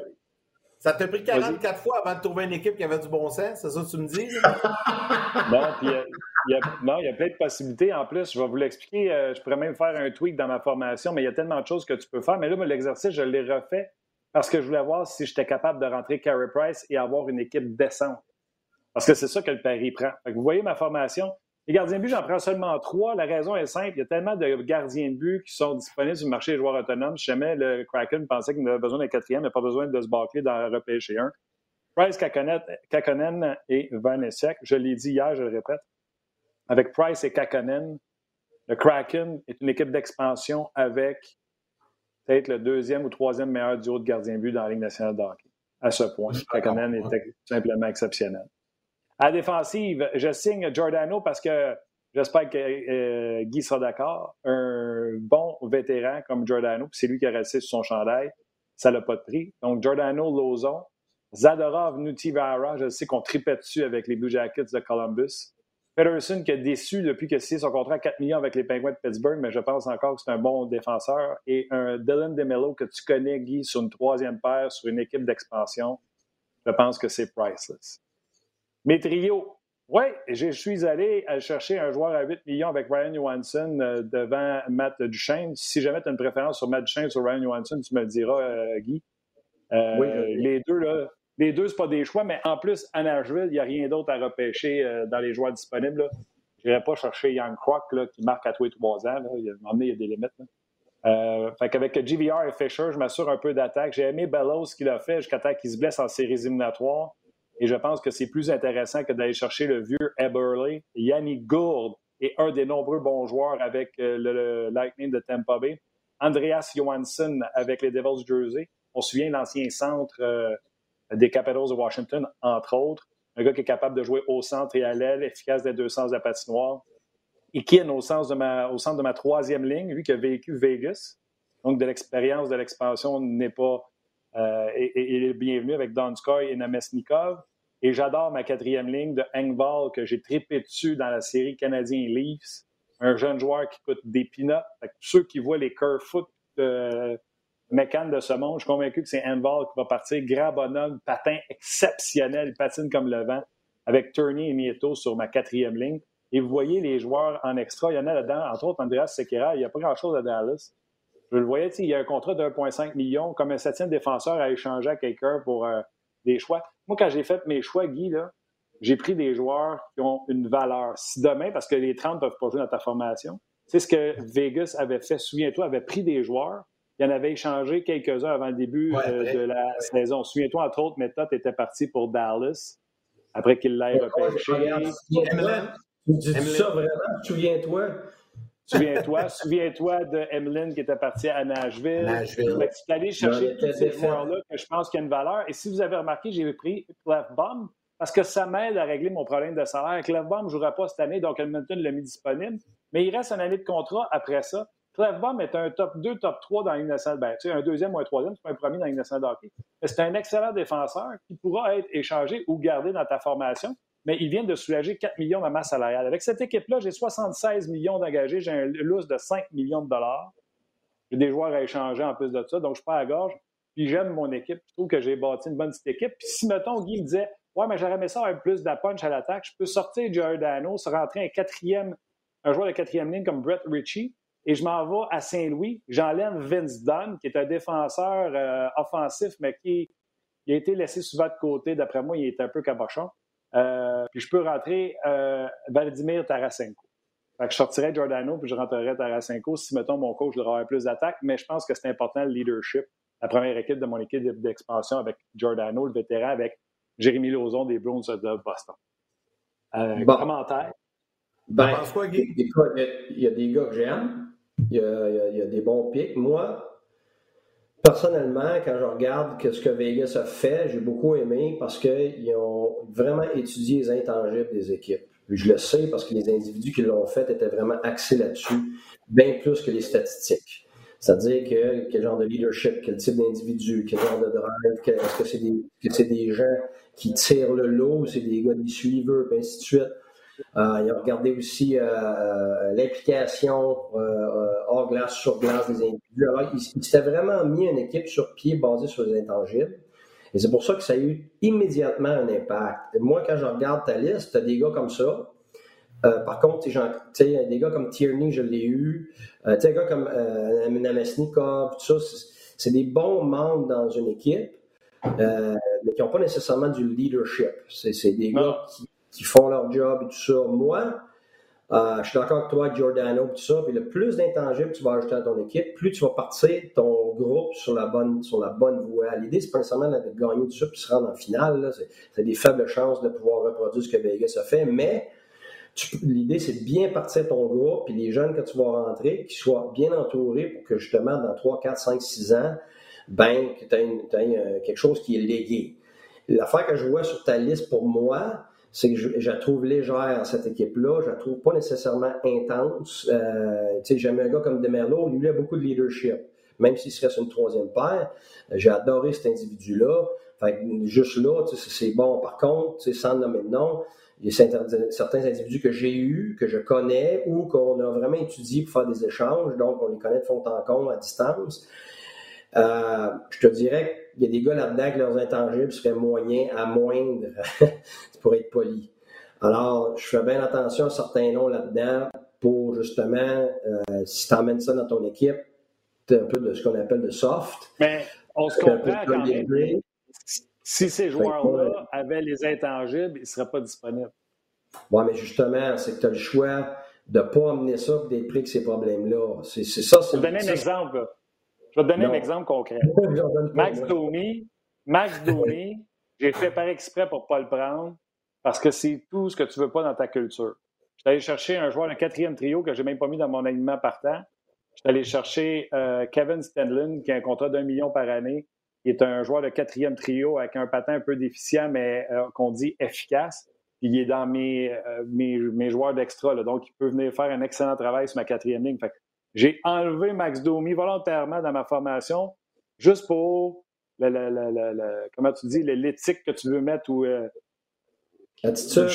Ça t'a pris 44 fois avant de trouver une équipe qui avait du bon sens, c'est ça que tu me dis? non, puis euh, il y, a, non, il y a plein de possibilités. En plus, je vais vous l'expliquer. je pourrais même faire un tweak dans ma formation, mais il y a tellement de choses que tu peux faire. Mais là, l'exercice, je l'ai refait parce que je voulais voir si j'étais capable de rentrer Carey Price et avoir une équipe décente. Parce que c'est ça que le pari prend. vous voyez ma formation. Les gardiens de but, j'en prends seulement trois. La raison est simple. Il y a tellement de gardiens de but qui sont disponibles sur le marché des joueurs autonomes. Si jamais le Kraken pensait qu'il avait besoin d'un quatrième, il n'a pas besoin de se bâcler dans le repêcher un. Price, Kakonen et Vanessiak. Je l'ai dit hier, je le répète. Avec Price et Kakonen, le Kraken est une équipe d'expansion avec peut-être le deuxième ou troisième meilleur duo de gardiens de but dans la Ligue nationale de hockey. À ce point, Kakonen est simplement exceptionnel. À la défensive, je signe Giordano parce que j'espère que euh, Guy sera d'accord. Un bon vétéran comme Giordano, puis c'est lui qui a resté sur son chandail, ça n'a pas de prix. Donc, Giordano, Lozon, Zadorov, Nutivara, je sais qu'on tripait dessus avec les Blue Jackets de Columbus. Peterson qui a déçu depuis que c'est son contrat à 4 millions avec les Penguins de Pittsburgh, mais je pense encore que c'est un bon défenseur. Et un Dylan DeMello que tu connais, Guy, sur une troisième paire, sur une équipe d'expansion, je pense que c'est priceless. Mes trios. Oui, je suis allé chercher un joueur à 8 millions avec Ryan Johansson euh, devant Matt Duchesne. Si jamais tu as une préférence sur Matt Duchesne ou sur Ryan Johansson, tu me le diras, euh, Guy. Euh, oui, Les deux, là, les deux, ce pas des choix, mais en plus, à Nashville, il n'y a rien d'autre à repêcher dans les joueurs disponibles. Je n'irai pas chercher Young Croc là, qui marque à tous les trois ans. Là. Il, y a, il y a des limites. Euh, fait qu'avec GVR et Fisher, je m'assure un peu d'attaque. J'ai aimé Bellows ce qu'il a fait jusqu'à temps qu'il se blesse en séries éliminatoires. Et je pense que c'est plus intéressant que d'aller chercher le vieux Eberle. Yannick Gourde est un des nombreux bons joueurs avec euh, le, Lightning de Tampa Bay. Andreas Johansson avec les Devils Jersey. On se souvient l'ancien centre euh, des Capitals de Washington, entre autres. Un gars qui est capable de jouer au centre et à l'aile, efficace des deux sens de la patinoire. Ikin au, sens au centre de ma troisième ligne, lui qui a vécu Vegas. Donc, de l'expérience de l'expansion n'est pas euh, et, est bienvenu avec Donskoy et Namesnikov. Et j'adore ma quatrième ligne de Engvall que j'ai trippé dessus dans la série Canadien Leafs. Un jeune joueur qui coûte des peanuts. ceux qui voient les curve foot de mécan de ce monde, je suis convaincu que c'est Engvall qui va partir. Grand bonhomme, patin exceptionnel, il patine comme le vent avec Turney et Mieto sur ma quatrième ligne. Et vous voyez les joueurs en extra, il y en a là-dedans, entre autres Andreas Sekera, il n'y a pas grand-chose à Dallas. Je le voyais, il y a un contrat de 1,5 million, comme un septième défenseur à échanger à quelqu'un pour euh, des choix. Moi, quand j'ai fait mes choix, Guy, j'ai pris des joueurs qui ont une valeur. Si demain, parce que les 30 ne peuvent pas jouer dans ta formation, c'est ce que Vegas avait fait, souviens-toi, avait pris des joueurs, il en avait échangé quelques-uns avant le début euh, de la saison. Souviens-toi, entre autres, Méthode était parti pour Dallas après qu'il l'ait repêché. Tu dis ça vraiment? Souviens-toi? Souviens-toi, souviens-toi de Emeline qui était partie à Nashville. Nashville. Tu es allé chercher tous ces joueurs-là que je pense qu'il y a une valeur. Et si vous avez remarqué, j'ai pris Clef Bomb. parce que ça m'aide à régler mon problème de salaire. Clefbaum ne jouera pas cette année, donc Edmonton l'a mis disponible. Mais il reste une année de contrat après ça. Clefbaum est un top 2, top 3 dans nationale. Ben, tu sais, un deuxième ou un troisième, c'est pas un premier dans la Ligue nationale de hockey. Mais c'est un excellent défenseur qui pourra être échangé ou gardé dans ta formation. Mais il vient de soulager 4 millions de masse salariale. Avec cette équipe-là, j'ai 76 millions d'engagés. J'ai un lousse de 5 millions de dollars. J'ai des joueurs à échanger en plus de ça, donc je suis pas à gorge. Puis j'aime mon équipe. Je trouve que j'ai bâti une bonne petite équipe. Puis si, mettons, Guy me disait Ouais, mais j'aurais aimé ça avoir plus de punch à l'attaque, je peux sortir Giordano, se rentrer un quatrième, un joueur de quatrième ligne comme Brett Ritchie, et je m'en vais à Saint-Louis. J'enlève Vince Dunn, qui est un défenseur euh, offensif, mais qui, a été laissé souvent de côté. D'après moi, il est un peu cabochon. Euh, puis je peux rentrer euh, Vladimir Tarasenko. Fait que je sortirais Giordano puis je rentrerais Tarasenko si, mettons, mon coach voudrait avoir plus d'attaque. Mais je pense que c'est important le leadership. La première équipe de mon équipe d'expansion avec Giordano, le vétéran, avec Jérémy Lauzon des Browns de Boston. Euh, Commentaire? Ben, il y, a des gars que j'aime. Il, y a des bons pics. Moi, personnellement, quand je regarde ce que Vegas a fait, j'ai beaucoup aimé parce qu'ils ont vraiment étudié les intangibles des équipes. Je le sais parce que les individus qui l'ont fait étaient vraiment axés là-dessus, bien plus que les statistiques. C'est-à-dire que quel genre de leadership, quel type d'individu, quel genre de drive, est-ce que c'est des, des gens qui tirent le lot, c'est des gars des suiveurs, et ainsi de suite. Euh, ils ont regardé aussi euh, euh, l'implication hors glace, sur glace des individus. Alors, ils, s'étaient vraiment mis une équipe sur pied basée sur les intangibles. Et c'est pour ça que ça a eu immédiatement un impact. Moi, quand je regarde ta liste, tu as des gars comme ça. par contre, sais, des gars comme Tierney, je l'ai eu. Des gars comme Namesnikov, tout ça, c'est des bons membres dans une équipe, mais qui n'ont pas nécessairement du leadership. C'est des gars qui qui font leur job et tout ça. Moi, euh, je suis d'accord avec toi, Giordano, et tout ça. Puis le plus d'intangibles tu vas ajouter à ton équipe, plus tu vas partir ton groupe sur la bonne, sur la bonne voie. L'idée, c'est pas nécessairement de gagner tout ça puis se rendre en finale. C'est des faibles chances de pouvoir reproduire ce que Vegas a fait, mais l'idée, c'est de bien partir ton groupe, puis les jeunes que tu vas rentrer, qu'ils soient bien entourés pour que justement, dans 3, 4, 5, 6 ans, ben, que tu aies, euh, quelque chose qui est légué. L'affaire que je vois sur ta liste pour moi, c'est que je, la trouve légère, cette équipe-là. Je la trouve pas nécessairement intense. Euh, J'aime un gars comme Demerlo, lui, il a beaucoup de leadership. Même s'il serait sur une troisième paire, j'ai adoré cet individu-là. Fait juste là, c'est bon. Par contre, sans nommer de nom, il y a certains individus que j'ai eus, que je connais ou qu'on a vraiment étudié pour faire des échanges, donc on les connaît de fond en comble à distance. Euh, je te dirais qu'il y a des gars là-dedans que leurs intangibles seraient moyens à moindre, pour être poli. Alors, je fais bien attention à certains noms là-dedans pour justement, euh, si tu emmènes ça dans ton équipe, tu un peu de ce qu'on appelle de soft. Mais on se comprend quand même. Si ces joueurs-là avaient les intangibles, ils ne seraient pas disponibles. Oui, mais justement, c'est que tu as le choix de ne pas amener ça et d'être pris avec ces problèmes-là. C'est ça. Je vais donner un exemple. Je vais te donner un exemple concret. Max Domi, Max Domi, j'ai fait par exprès pour ne pas le prendre parce que c'est tout ce que tu veux pas dans ta culture. Je suis allé chercher un joueur de quatrième trio que je n'ai même pas mis dans mon alignement partant. Je suis allé chercher euh, Kevin Stenlin, qui a un contrat d'un million par année, qui est un joueur de quatrième trio avec un patin un peu déficient, mais euh, qu'on dit efficace. il est dans mes, euh, mes, joueurs d'extra, donc il peut venir faire un excellent travail sur ma quatrième ligne. J'ai enlevé Max Domi volontairement dans ma formation juste pour, le, comment tu dis, l'éthique que tu veux mettre ou. L'attitude,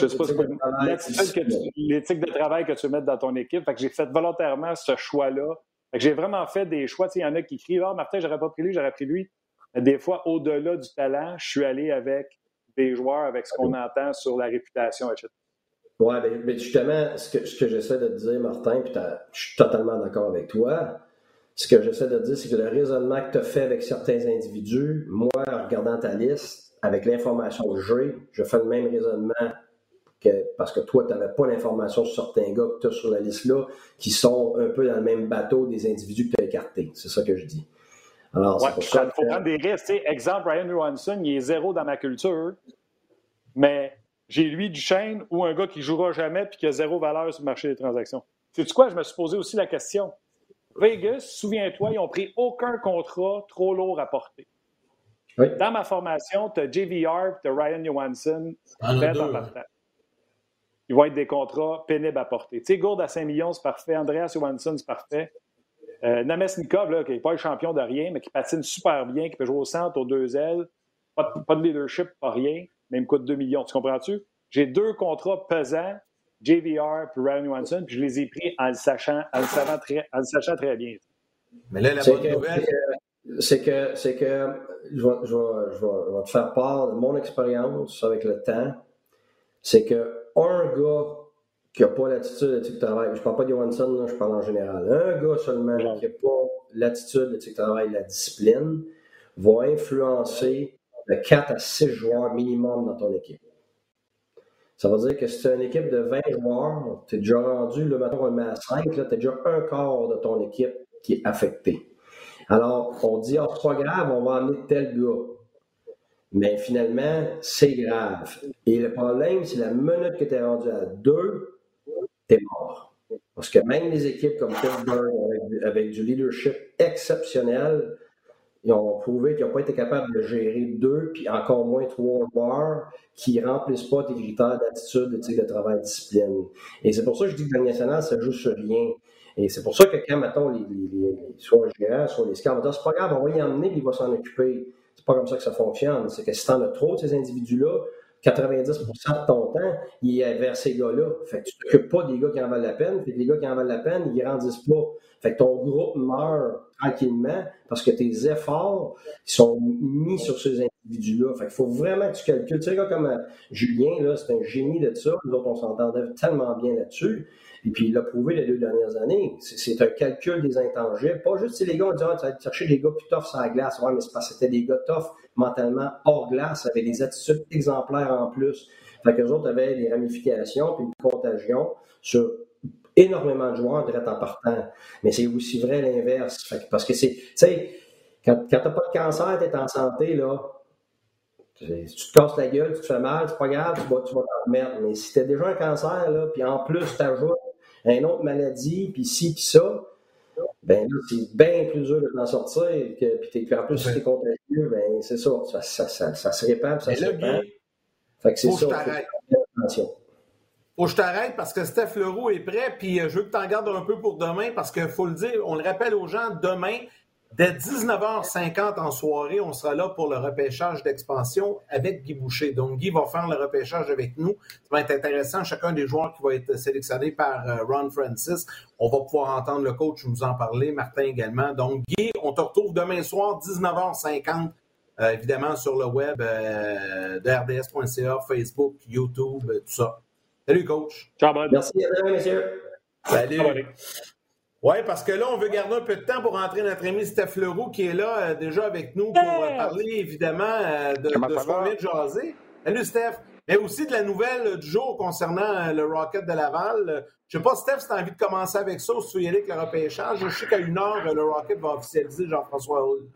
l'éthique de travail que tu mettre dans ton équipe. Fait que j'ai fait volontairement ce choix-là. J'ai vraiment fait des choix. Il y en a qui crient Ah, Martin, j'aurais pas pris lui, j'aurais pris lui. Des fois, au-delà du talent, je suis allé avec des joueurs, avec ce qu'on entend sur la réputation, etc. Oui, ben, mais justement, ce que, ce que j'essaie de te dire, Martin, puis je suis totalement d'accord avec toi. Ce que j'essaie de te dire, c'est que le raisonnement que tu as fait avec certains individus, moi, en regardant ta liste, avec l'information que j'ai, je fais le même raisonnement que, parce que toi, tu n'avais pas l'information sur certains gars que tu as sur la liste-là, qui sont un peu dans le même bateau des individus que tu as écartés. C'est ça que je dis. Alors, c'est pour ça. Il faut prendre des risques. exemple, Ryan Johansson, il est zéro dans ma culture, mais j'ai lui du chaîne ou un gars qui jouera jamais puis qui a zéro valeur sur le marché des transactions. C'est quoi? Je me suis posé aussi la question. Vegas, souviens-toi, ils n'ont pris aucun contrat trop lourd à porter. Dans ma formation, tu as JVR, tu as Ryan Johansson, en partant. Ils vont être des contrats pénibles à porter. Tu sais, Gourde à 5 millions, c'est parfait. Andreas Johansson, c'est parfait. Euh, Namesnikov, qui n'est pas le champion de rien, mais qui patine super bien, qui peut jouer au centre, aux deux ailes. Pas de, leadership, pas rien, mais il me coûte 2 millions. Tu comprends-tu? J'ai deux contrats pesants, JVR et Ryan Johansson, puis je les ai pris en le sachant, en le, très, en le sachant très bien. Mais là, la bonne nouvelle c'est que, c'est que je vais, je, vais, je, vais, te faire part de mon expérience avec le temps. C'est que un gars qui n'a pas l'attitude d'éthique de travail, je ne parle pas de Johansson, je parle en général, un gars seulement qui n'a pas l'attitude d'éthique de travail, la discipline, va influencer de 4 à 6 joueurs minimum dans ton équipe. Ça veut dire que si tu as une équipe de 20 joueurs, tu es déjà rendu, le matin on le met à 5, tu as déjà un quart de ton équipe qui est affecté. Alors, on dit, oh, c'est pas grave, on va amener tel gars. Mais finalement, c'est grave. Et le problème, c'est la minute que tu es rendu à deux, tu es mort. Parce que même les équipes comme Pittsburgh, avec, du leadership exceptionnel, ils ont prouvé qu'ils n'ont pas été capables de gérer deux, puis encore moins trois joueurs qui ne remplissent pas tes critères d'attitude, de, de travail, discipline. Et c'est pour ça que je dis que le national, ça joue sur rien. Et c'est pour ça que quand, mettons, les, les, soit les gérants, soit les scouts, c'est pas grave, on va y emmener, il va s'en occuper. C'est pas comme ça que ça fonctionne. C'est que si t'en as trop de ces individus-là, 90% de ton temps, il est vers ces gars-là. Fait que tu t'occupes pas des gars qui en valent la peine, puis les gars qui en valent la peine, ils grandissent pas. Fait que ton groupe meurt tranquillement parce que tes efforts sont mis sur ces Fait qu'il faut vraiment que tu calcules. Tu sais, gars comme euh, Julien, là, c'est un génie de ça. Nous autres, on s'entendait tellement bien là-dessus. Et puis, il l'a prouvé les deux dernières années. C'est un calcul des intangibles. Pas juste si les gars ont dit, ah, tu vas chercher des gars plus tough la glace. Ouais, mais c'est parce que c'était des gars tough mentalement hors glace, avec des attitudes exemplaires en plus. Fait qu'eux autres avaient des ramifications puis une contagion sur énormément de joueurs direct en partant. Mais c'est aussi vrai l'inverse. Parce que c'est, tu sais, quand, quand t'as pas de cancer, t'es en santé, là, tu te casses la gueule, tu te fais mal, c'est pas grave, tu vas, tu vas t'en remettre. Mais si t'as déjà un cancer, là, puis en plus t'ajoutes une autre maladie, puis ci, puis ça, ben là, c'est bien plus dur de t'en sortir. Que, puis en plus, si t'es contagieux, ben c'est ça, ça, ça, ça, ça se répand, ça se répand. Fait que c'est ça. Faut que je t'arrête parce que Steph Leroux est prêt, puis euh, je veux que tu en gardes un peu pour demain parce qu'il faut le dire, on le rappelle aux gens, demain, Dès 19h50 en soirée, on sera là pour le repêchage d'expansion avec Guy Boucher. Donc, Guy va faire le repêchage avec nous. Ça va être intéressant. Chacun des joueurs qui va être sélectionné par euh, Ron Francis. On va pouvoir entendre le coach nous en parler, Martin également. Donc, Guy, on te retrouve demain soir, 19h50, euh, évidemment sur le web euh, de RDS.ca, Facebook, YouTube, tout ça. Salut, coach. Ciao, Merci, messieurs. Salut. Oui, parce que là, on veut garder un peu de temps pour rentrer notre ami Steph Leroux qui est là euh, déjà avec nous pour euh, parler évidemment euh, de, de ce qu'on vient de jaser. Salut Steph. Mais aussi de la nouvelle du jour concernant le Rocket de Laval. Je ne sais pas, Steph, si tu as envie de commencer avec ça ou si tu veux y aller avec le repêchage. Je sais qu'à une heure, le Rocket va officialiser Jean-François Hull.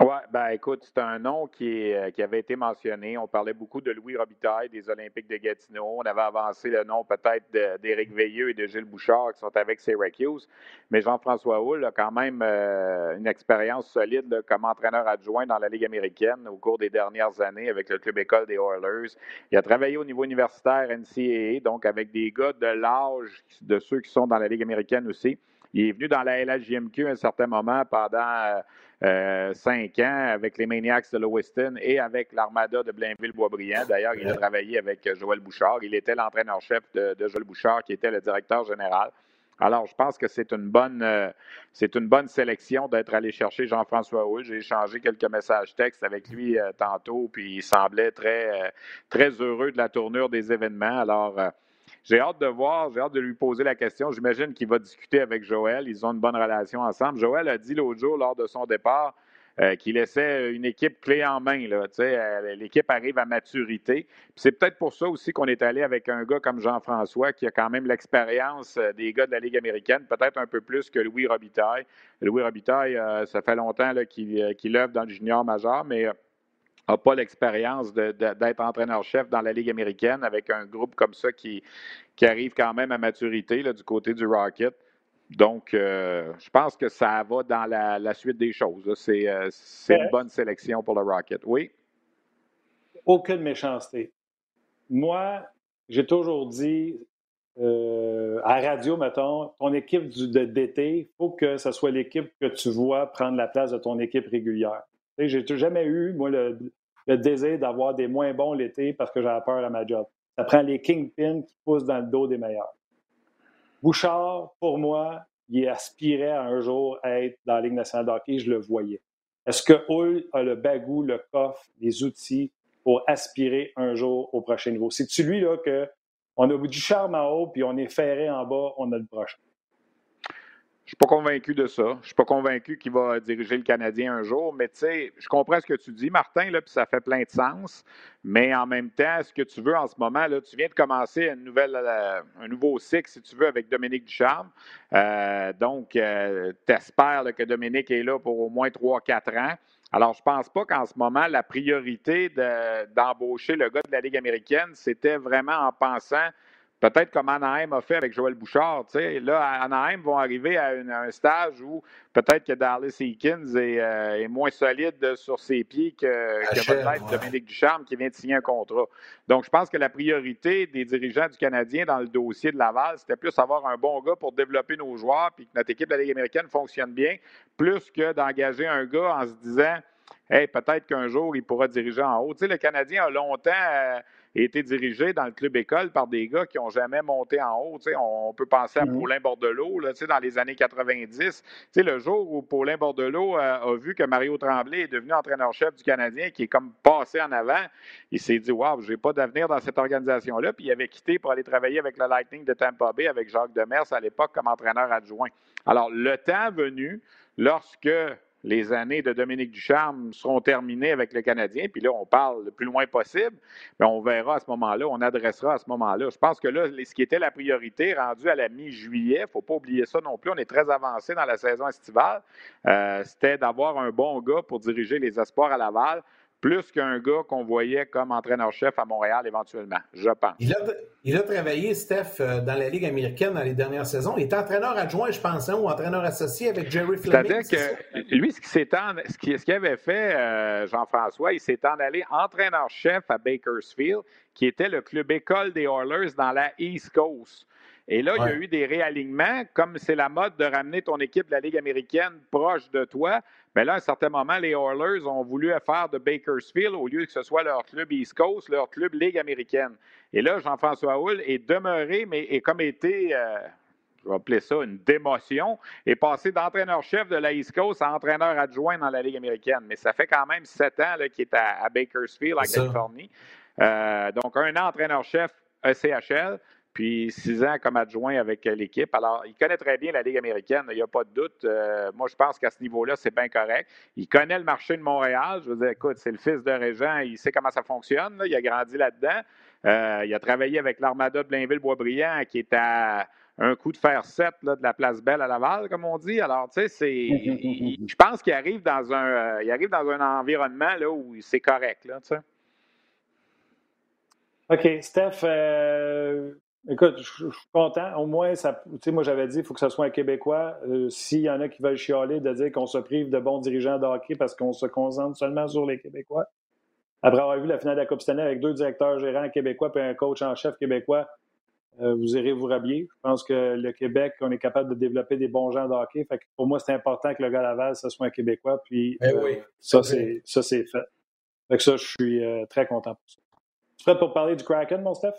Oui, ben écoute, c'est un nom qui, euh, qui avait été mentionné. On parlait beaucoup de Louis Robitaille, des Olympiques de Gatineau. On avait avancé le nom peut-être d'Éric Veilleux et de Gilles Bouchard qui sont avec Syracuse. Mais Jean-François Houle a quand même euh, une expérience solide comme entraîneur adjoint dans la Ligue américaine au cours des dernières années avec le club école des Oilers. Il a travaillé au niveau universitaire NCAA, donc avec des gars de l'âge de ceux qui sont dans la Ligue américaine aussi. Il est venu dans la LHJMQ à un certain moment pendant... Euh, euh, cinq ans avec les Maniacs de Lewiston et avec l'Armada de Blainville-Boisbriand. D'ailleurs, il a travaillé avec euh, Joël Bouchard. Il était l'entraîneur-chef de, Joël Bouchard, qui était le directeur général. Alors, je pense que c'est une bonne, euh, c'est une bonne sélection d'être allé chercher Jean-François Houle. J'ai échangé quelques messages textes avec lui tantôt, puis il semblait très, très heureux de la tournure des événements. Alors, j'ai hâte de voir, j'ai hâte de lui poser la question. J'imagine qu'il va discuter avec Joël. Ils ont une bonne relation ensemble. Joël a dit l'autre jour, lors de son départ, euh, qu'il laissait une équipe clé en main. Euh, l'équipe arrive à maturité. C'est peut-être pour ça aussi qu'on est allé avec un gars comme Jean-François, qui a quand même l'expérience euh, des gars de la Ligue américaine, peut-être un peu plus que Louis Robitaille. Louis Robitaille, ça fait longtemps qu'il œuvre dans le junior majeur, mais n'a pas l'expérience d'être entraîneur-chef dans la Ligue américaine avec un groupe comme ça qui, qui arrive quand même à maturité là, du côté du Rocket. Donc, je pense que ça va dans la, suite des choses. C'est une bonne sélection pour le Rocket. Oui? Aucune méchanceté. Moi, j'ai toujours dit, euh, à radio, mettons, ton équipe d'été, il faut que ce soit l'équipe que tu vois prendre la place de ton équipe régulière. J'ai jamais eu, moi, le, désir d'avoir des moins bons l'été parce que j'avais peur à ma job. Ça prend les kingpins qui poussent dans le dos des meilleurs. Bouchard, pour moi, il aspirait un jour à être dans la Ligue nationale de hockey, je le voyais. Est-ce que Hull a le bagou, le coffre, les outils pour aspirer un jour au prochain niveau? C'est-tu lui là, que on a du charme en haut, puis on est ferré en bas, on a le prochain? Je suis pas convaincu de ça. Je suis pas convaincu qu'il va diriger le Canadien un jour, mais tu sais, je comprends ce que tu dis, Martin, puis ça fait plein de sens. Mais en même temps, ce que tu veux en ce moment, là, tu viens de commencer euh, un nouveau cycle, si tu veux, avec Dominique Ducharme. Euh, donc, euh, tu espères que Dominique est là pour au moins 3-4 ans. Alors, je ne pense pas qu'en ce moment, la priorité d'embaucher le gars de la Ligue américaine, c'était vraiment en pensant Peut-être comme Anaheim a fait avec Joël Bouchard. Là, Anaheim vont arriver à, un stage où peut-être que Dallas Eakins euh, est, moins solide sur ses pieds que, peut-être Dominique Ducharme qui vient de signer un contrat. Donc, je pense que la priorité des dirigeants du Canadien dans le dossier de Laval, c'était plus avoir un bon gars pour développer nos joueurs puis que notre équipe de la Ligue américaine fonctionne bien, plus que d'engager un gars en se disant Hey, peut-être qu'un jour, il pourra diriger en haut. Tu sais, le Canadien a longtemps. Euh, été dirigé dans le club école par des gars qui n'ont jamais monté en haut. on, peut penser à mm-hmm. Paulin Bordelot là, dans les années 90. le jour où Paulin Bordelot euh, a vu que Mario Tremblay est devenu entraîneur-chef du Canadien, qui est comme passé en avant, il s'est dit Waouh, je n'ai pas d'avenir dans cette organisation-là. Puis il avait quitté pour aller travailler avec le Lightning de Tampa Bay, avec Jacques Demers à l'époque comme entraîneur adjoint. Alors, le temps venu, lorsque les années de Dominique Ducharme seront terminées avec le Canadien, puis là, on parle le plus loin possible, mais on verra à ce moment-là, on adressera à ce moment-là. Je pense que là, ce qui était la priorité, rendu à la mi-juillet, il ne faut pas oublier ça non plus, on est très avancé dans la saison estivale, euh, c'était d'avoir un bon gars pour diriger les espoirs à Laval plus qu'un gars qu'on voyait comme entraîneur-chef à Montréal éventuellement, je pense. Il a, travaillé, Steph, euh, dans la Ligue américaine dans les dernières saisons. Il est entraîneur adjoint, je pense, hein, ou entraîneur associé avec Jerry Fleming. C'est-à-dire que lui, ce qu'il ce avait fait, euh, Jean-François, il s'est en allé entraîneur-chef à Bakersfield, qui était le club école des Oilers dans la East Coast. Et là, il y a eu des réalignements, comme c'est la mode de ramener ton équipe de la Ligue américaine proche de toi. Mais là, à un certain moment, les Oilers ont voulu faire de Bakersfield, au lieu que ce soit leur club East Coast, leur club Ligue américaine. Et là, Jean-François Hull est demeuré, mais est comme été, euh, je vais appeler ça une démotion, est passé d'entraîneur-chef de la East Coast à entraîneur adjoint dans la Ligue américaine. Mais ça fait quand même sept ans qu'il est à, Bakersfield, en Californie. Euh, donc, un an entraîneur-chef ECHL puis six ans comme adjoint avec l'équipe. Alors, il connaît très bien la Ligue américaine, il n'y a pas de doute. Euh, moi, je pense qu'à ce niveau-là, c'est bien correct. Il connaît le marché de Montréal. Je veux dire, écoute, c'est le fils de Régent, il sait comment ça fonctionne. Il a grandi là-dedans. Euh, il a travaillé avec l'Armada de Blainville-Boisbriand, qui est à un coup de fer 7 de la place Belle à Laval, comme on dit. Alors, tu sais, c'est. je pense qu'il arrive dans un euh, il arrive dans un environnement là, où c'est correct, là, tu sais. OK. Steph, Écoute, je, suis content. Au moins, ça, moi, j'avais dit qu'il faut que ce soit un Québécois. Euh, s'il y en a qui veulent chialer de dire qu'on se prive de bons dirigeants de hockey parce qu'on se concentre seulement sur les Québécois. Après avoir vu la finale de la Coupe Stanley avec deux directeurs gérants québécois et un coach en chef québécois, euh, vous irez vous rhabiller. Je pense que le Québec, on est capable de développer des bons gens de hockey. Fait pour moi, c'est important que le gars Laval, ce soit un Québécois. Puis eh oui, ça, c'est, ça, c'est fait. Fait ça, je suis euh, très content pour ça. Tu es prêt pour parler du Kraken, mon Steph?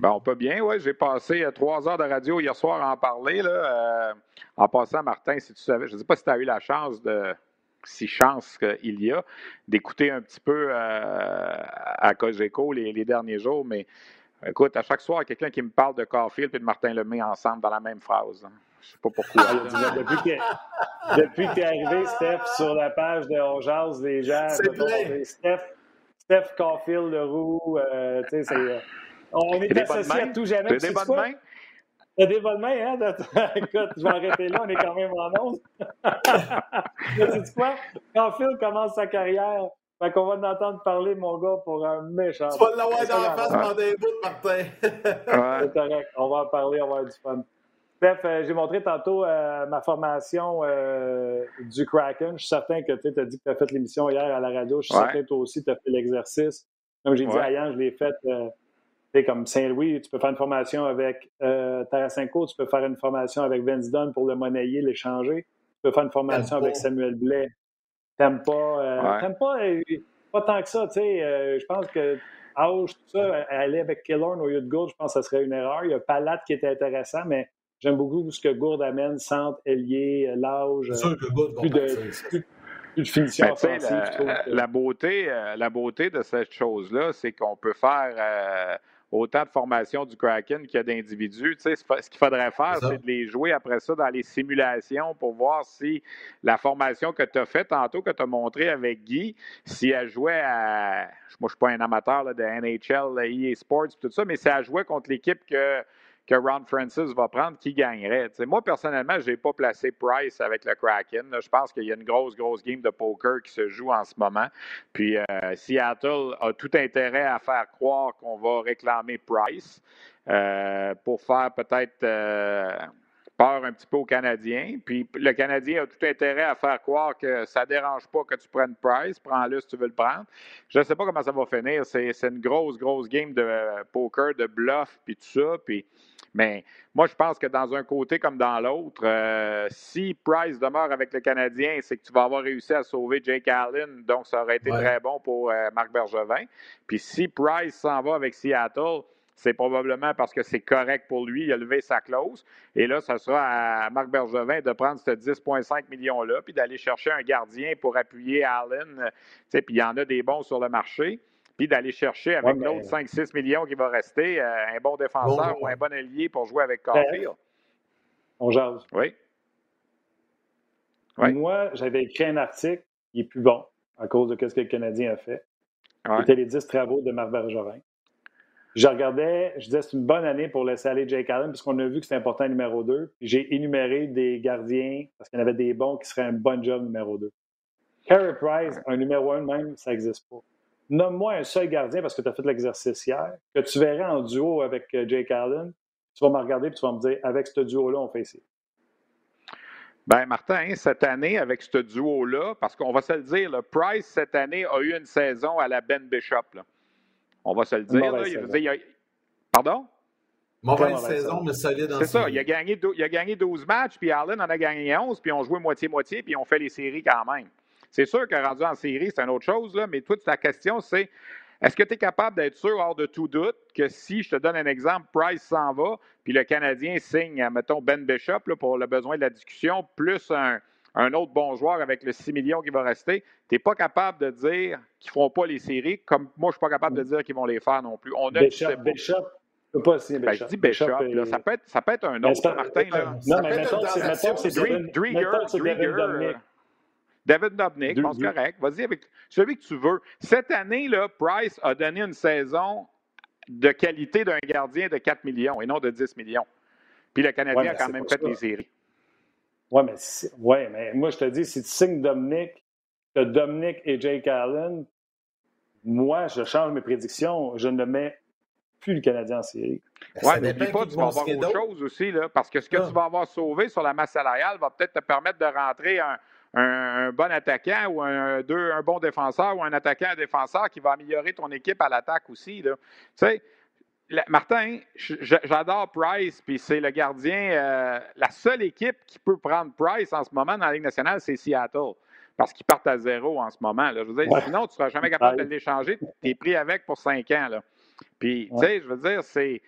Ben, on peut bien, oui. J'ai passé euh, trois heures de radio hier soir à en parler. Là, euh, en passant, Martin, si tu savais, je ne sais pas si tu as eu la chance de, si chance qu'il y a, d'écouter un petit peu euh, à Cogeco les, les, derniers jours, mais écoute, à chaque soir, il y a quelqu'un qui me parle de Carfield et de Martin Lemay ensemble dans la même phrase. Je Je sais pas pourquoi. depuis, que, depuis tu es arrivé, Steph, sur la page de On Jazz, les gens, Steph, Steph Caulfield, le roux, tu sais, c'est on est associés à tout jamais. Tu des bonnes mains? T'as des bonnes mains, hein? Écoute, je vais arrêter là, on est quand même en onde. tu sais quoi? Quand Phil commence sa carrière, fait qu'on va entendre parler, mon gars, pour un méchant. Tu vas l'avoir dans la face pendant des bouts, Martin. C'est correct. On va en parler, on va avoir du fun. Steph, euh, j'ai montré tantôt euh, ma formation euh, du Kraken. Je suis certain que tu as dit que tu as fait l'émission hier à la radio. Je suis certain que toi aussi, tu as fait l'exercice. Comme j'ai dit à Yann, je l'ai fait comme Saint-Louis, tu peux faire une formation avec Tarasenko, tu peux faire une formation avec Vince Dunn pour le monnayer, l'échanger. Tu peux faire une formation avec Samuel Blais. T'aimes pas, t'aimes pas, pas tant que ça, tu sais. je pense que Auge, tout ça, aller avec Killorn au lieu de Gould, je pense que ce serait une erreur. Il y a Palat qui était intéressant, mais J'aime beaucoup ce que Gourde amène, centre, ailier, l'âge. C'est sûr que Gourde plus, de, plus, de finition ben, la, la, beauté, euh, la beauté de cette chose-là, c'est qu'on peut faire euh, autant de formations du Kraken qu'il y a d'individus. Tu sais, ce qu'il faudrait faire, c'est de les jouer après ça dans les simulations pour voir si la formation que tu as faite tantôt, que tu as montré avec Guy, si elle jouait à. Moi, je ne suis pas un amateur de NHL, EA Sports, tout ça, mais si elle jouait contre l'équipe que que Ron Francis va prendre, qui gagnerait? moi, personnellement, je n'ai pas placé Price avec le Kraken. je pense qu'il y a une grosse, grosse game de poker qui se joue en ce moment. Puis euh, Seattle a tout intérêt à faire croire qu'on va réclamer Price euh, pour faire peut-être euh, peur un petit peu aux Canadiens. Puis le Canadien a tout intérêt à faire croire que ça ne dérange pas que tu prennes Price. Prends-le si tu veux le prendre. Je ne sais pas comment ça va finir. C'est une grosse, grosse game de poker, de bluff, puis tout ça. Mais moi, je pense que dans un côté comme dans l'autre, euh, si Price demeure avec le Canadien, c'est que tu vas avoir réussi à sauver Jake Allen, donc ça aurait été très bon pour euh, Marc Bergevin. Puis si Price s'en va avec Seattle, c'est probablement parce que c'est correct pour lui, il a levé sa clause. Et là, ça sera à Marc Bergevin de prendre ce 10,5 millions-là, puis d'aller chercher un gardien pour appuyer Allen. Puis il y en a des bons sur le marché puis d'aller chercher avec l'autre 5-6 millions qui va rester euh, un bon défenseur ou un bon allié pour jouer avec ben, Caulfield. On jase. Oui. Moi, j'avais écrit un article qui est plus bon à cause de ce que le Canadien a fait. C'était les 10 travaux de Marc Bergevin. Je regardais, je disais c'est une bonne année pour laisser aller Jake Allen puisqu'on a vu que c'est important numéro 2. J'ai énuméré des gardiens parce qu'il y en avait des bons qui seraient un bon job numéro 2. Carey Price, un numéro 1 même, ça n'existe pas. Nomme-moi un seul gardien parce que tu as fait l'exercice hier, que tu verrais en duo avec euh, Jake Allen. Tu vas me regarder et tu vas me dire avec ce duo-là, on fait ici. Ben Martin, cette année, avec ce duo-là, parce qu'on va se le dire, le Price, cette année, a eu une saison à la Ben Bishop. On va se le dire. Pardon? Mauvaise saison, mais solide en C'est ça. Il a, gagné, il a gagné 12 matchs, puis Allen en a gagné 11, puis on joué moitié-moitié, puis on fait les séries quand même. C'est sûr que rendu en série, c'est une autre chose, là, mais toute ta question, c'est est-ce que tu es capable d'être sûr, hors de tout doute, que si, je te donne un exemple, Price s'en va, puis le Canadien signe, mettons, Ben Bishop pour le besoin de la discussion, plus un, autre bon joueur avec le 6 millions qui va rester, tu n'es pas capable de dire qu'ils ne feront pas les séries, comme moi, je ne suis pas capable de dire qu'ils vont les faire non plus. On a Bishop, Bishop. Je pas signer ben, je dis Bishop, là, ça, peut être, ça peut être un autre, Martin. Là. Non, mais mettons, c'est Drieger. David Dobnik, pense correct. Vas-y avec celui que tu veux. Cette année, là, Price a donné une saison de qualité d'un gardien de 4 millions et non de 10 millions. Puis le Canadien a quand même fait les séries. Oui, mais, ouais, mais moi, je te dis, si tu signes Dominic, que Dominic et Jake Allen, moi, je change mes prédictions. Je ne mets plus le Canadien en série. Oui, mais n'oublie pas, tu vas avoir autre chose aussi, là, parce que ce que ah. tu vas avoir sauvé sur la masse salariale va peut-être te permettre de rentrer un, un, bon attaquant ou un, deux, un bon défenseur ou un attaquant, un défenseur qui va améliorer ton équipe à l'attaque aussi. Tu sais, Martin, j'adore Price, puis c'est le gardien. Euh, la seule équipe qui peut prendre Price en ce moment dans la Ligue nationale, c'est Seattle. Parce qu'ils partent à zéro en ce moment. Je veux dire, sinon, tu ne seras jamais capable de l'échanger. Tu es pris avec pour cinq ans. Là. Puis, tu sais, je veux dire, c'est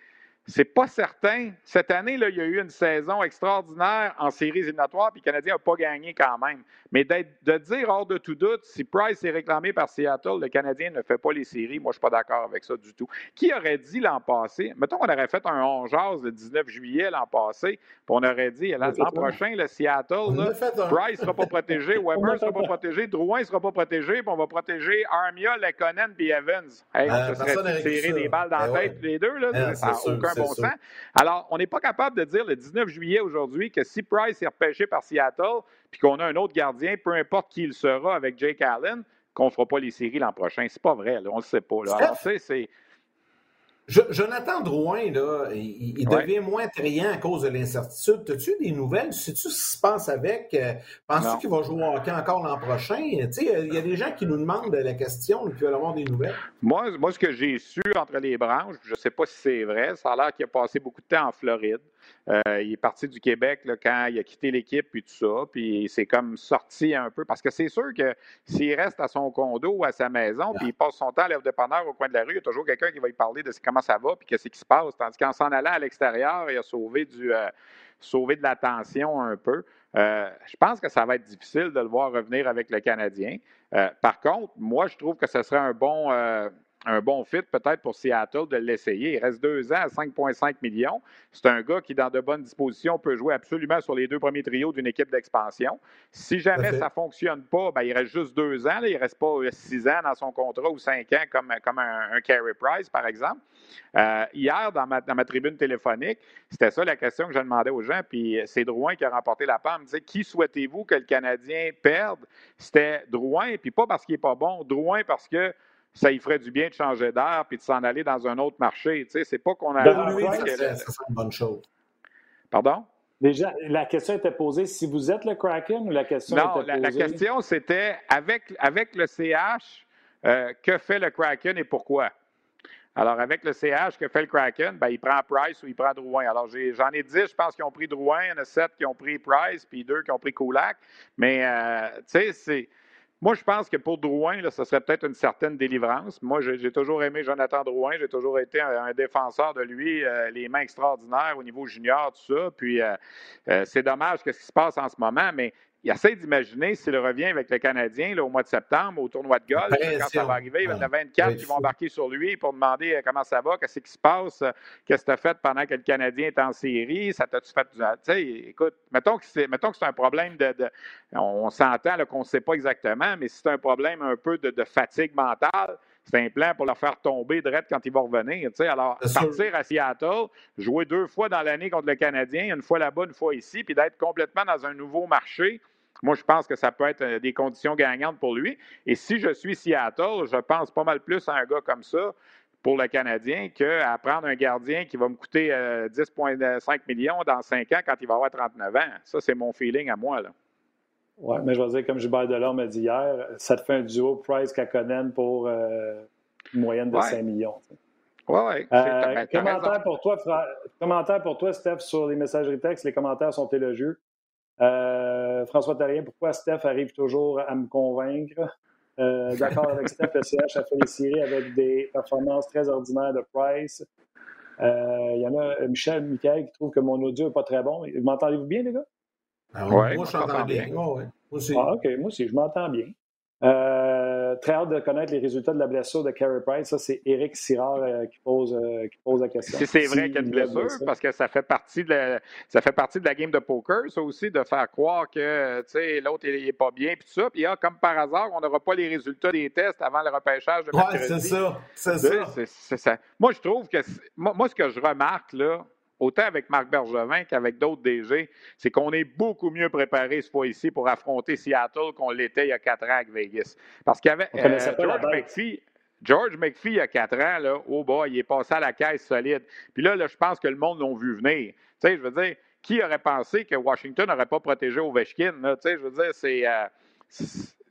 c'est pas certain. Cette année, là, il y a eu une saison extraordinaire en séries éliminatoires, puis le Canadien n'a pas gagné quand même. Mais de dire hors de tout doute, si Price est réclamé par Seattle, le Canadien ne fait pas les séries, moi, je ne suis pas d'accord avec ça du tout. Qui aurait dit l'an passé, mettons qu'on aurait fait un 11 le 19 juillet l'an passé, puis on aurait dit l'an prochain, le Seattle, Price ne sera pas protégé, Weber ne sera pas protégé, Drouin ne sera pas protégé, puis on va protéger Armia, Lekonen et Evans. Hey, se serait tiré des balles dans la ben tête, les deux, là, ça n'a aucun bon sens. Alors, on n'est pas capable de dire le 19 juillet aujourd'hui que si Price est repêché par Seattle, puis qu'on a un autre gardien, peu importe qui il sera avec Jake Allen, qu'on ne fera pas les séries l'an prochain. C'est pas vrai, on ne le sait pas. Là. Alors, c'est. Jonathan Drouin, là, il, devient moins attrayant à cause de l'incertitude. As-tu des nouvelles? Sais-tu ce qui se passe avec? Euh, penses-tu qu'il va jouer au hockey encore l'an prochain? Il y a des gens qui nous demandent la question, qui veulent avoir des nouvelles. Moi, moi ce que j'ai su entre les branches, je ne sais pas si c'est vrai, ça a l'air qu'il a passé beaucoup de temps en Floride. Euh, il est parti du Québec quand il a quitté l'équipe, puis tout ça. Puis c'est comme sorti un peu. Parce que c'est sûr que s'il reste à son condo ou à sa maison, puis il passe son temps à lèvre dépanneur au coin de la rue, il y a toujours quelqu'un qui va lui parler de comment ça va, puis qu'est-ce qui se passe. Tandis qu'en s'en allant à l'extérieur, il a sauvé, du, euh, sauvé de l'attention un peu. Euh, je pense que ça va être difficile de le voir revenir avec le Canadien. par contre, moi, je trouve que ce serait un bon, un bon fit peut-être pour Seattle de l'essayer. Il reste deux ans à 5,5 millions. C'est un gars qui, dans de bonnes dispositions, peut jouer absolument sur les deux premiers trios d'une équipe d'expansion. Si jamais ça ne fonctionne pas, ben, il reste juste deux ans. Il ne reste pas euh, six ans dans son contrat ou cinq ans comme, comme un, Carey Price, par exemple. Euh, hier, dans ma, dans ma, tribune téléphonique, c'était ça la question que je demandais aux gens. Puis euh, c'est Drouin qui a remporté la PAM. Il me disait Qui souhaitez-vous que le Canadien perde? C'était Drouin, puis pas parce qu'il n'est pas bon. Drouin parce que ça y ferait du bien de changer d'air puis de s'en aller dans un autre marché. Tu sais, c'est pas qu'on a. ça, une bonne chose. Pardon? Déjà, la question était posée si vous êtes le Kraken ou la question non, était posée? La, la question c'était avec, avec le CH, euh, que fait le Kraken et pourquoi? Alors, avec le CH, que fait le Kraken? Ben, il prend Price ou il prend Drouin. Alors, j'en ai, dix, je pense, qui ont pris Drouin. Il y en a sept qui ont pris Price, puis deux qui ont pris Kulak. Mais, euh, tu sais, c'est moi, je pense que pour Drouin, ce serait peut-être une certaine délivrance. Moi, j'ai toujours aimé Jonathan Drouin. J'ai toujours été un, défenseur de lui, euh, les mains extraordinaires au niveau junior, tout ça. Puis, euh, euh, c'est dommage ce qui se passe en ce moment, mais il essaie d'imaginer s'il revient avec le Canadien là, au mois de septembre, au tournoi de golf, quand ça va arriver. Il y en a 24 qui vont embarquer sur lui pour demander euh, comment ça va, qu'est-ce qui se passe, qu'est-ce que tu as fait pendant que le Canadien est en série, ça t'a-tu fait. Tu sais, écoute, mettons que c'est, mettons que c'est un problème de. on s'entend qu'on ne sait pas exactement, mais si c'est un problème un peu de, fatigue mentale, c'est un plan pour le faire tomber direct quand il va revenir. Alors, partir à Seattle, jouer deux fois dans l'année contre le Canadien, une fois là-bas, une fois ici, puis d'être complètement dans un nouveau marché, moi, je pense que ça peut être euh, des conditions gagnantes pour lui. Et si je suis Seattle, je pense pas mal plus à un gars comme ça pour le Canadien qu'à prendre un gardien qui va me coûter 10,5 euh, millions dans 5 ans quand il va avoir 39 ans. Ça, c'est mon feeling à moi. Là. Oui, mais je vais dire, comme Gilbert Delorme m'a dit hier, ça te fait un duo Price-Kakonen pour euh, une moyenne de 5 millions. Oui, oui. commentaire, pour toi, commentaire pour toi, Steph, sur les messageries textes. Les commentaires sont élogieux. Euh, François Tarien, pourquoi Steph arrive toujours à me convaincre? Euh, d'accord avec Steph, le CH a fait les séries avec des performances très ordinaires de Price. Euh, il y en a Michel, Michael qui trouve que mon audio n'est pas très bon. M'entendez-vous bien, les gars? Ah moi, je m'entends bien. bien. moi aussi. Ah, OK, moi aussi, je m'entends bien. Euh, très hâte de connaître les résultats de la blessure de Carey Price. Ça, c'est Eric Sirard euh, qui, pose, euh, qui pose la question. Si c'est vrai qu'il y a une blessure, parce que ça fait partie de la, ça fait partie de la game de poker, ça aussi, de faire croire que l'autre n'est pas bien, puis tout ça. Puis, comme par hasard, on n'aura pas les résultats des tests avant le repêchage de Ouais, c'est ça. C'est ça. Moi, je trouve que moi, ce que je remarque, là, autant avec Marc Bergevin qu'avec d'autres DG, c'est qu'on est beaucoup mieux préparé ce fois-ci pour affronter Seattle qu'on l'était il y a quatre ans avec Vegas. Parce qu'il y avait euh, George McPhee. George McPhee, il y a quatre ans, là, oh boy, il est passé à la caisse solide. Puis là, là je pense que le monde l'a vu venir. Tu sais, je veux dire, qui aurait pensé que Washington n'aurait pas protégé Ovechkin? Tu sais, je veux dire, c'est... Euh,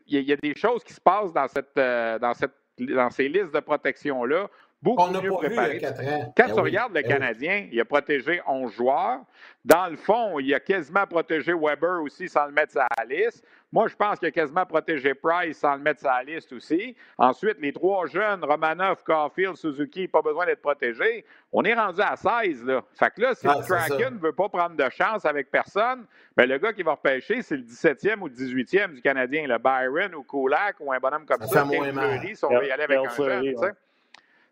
il y, a des choses qui se passent dans, cette, euh, dans, cette, dans ces listes de protection-là beaucoup on mieux préparé. Quand ben tu regardes le ben Canadien, il a protégé 11 joueurs. Dans le fond, il a quasiment protégé Weber aussi sans le mettre sur la liste. Moi, je pense qu'il a quasiment protégé Price sans le mettre sur la liste aussi. Ensuite, les trois jeunes, Romanov, Caulfield, Suzuki, pas besoin d'être protégés. On est rendu à 16. Là. Fait que là, si ah, le Kraken ne veut pas prendre de chance avec personne, ben, le gars qui va repêcher, c'est le 17e ou le 18e du Canadien, le Byron ou Kulak ou un bonhomme comme ça. ça Fleury, si on veut y aller avec un jeune.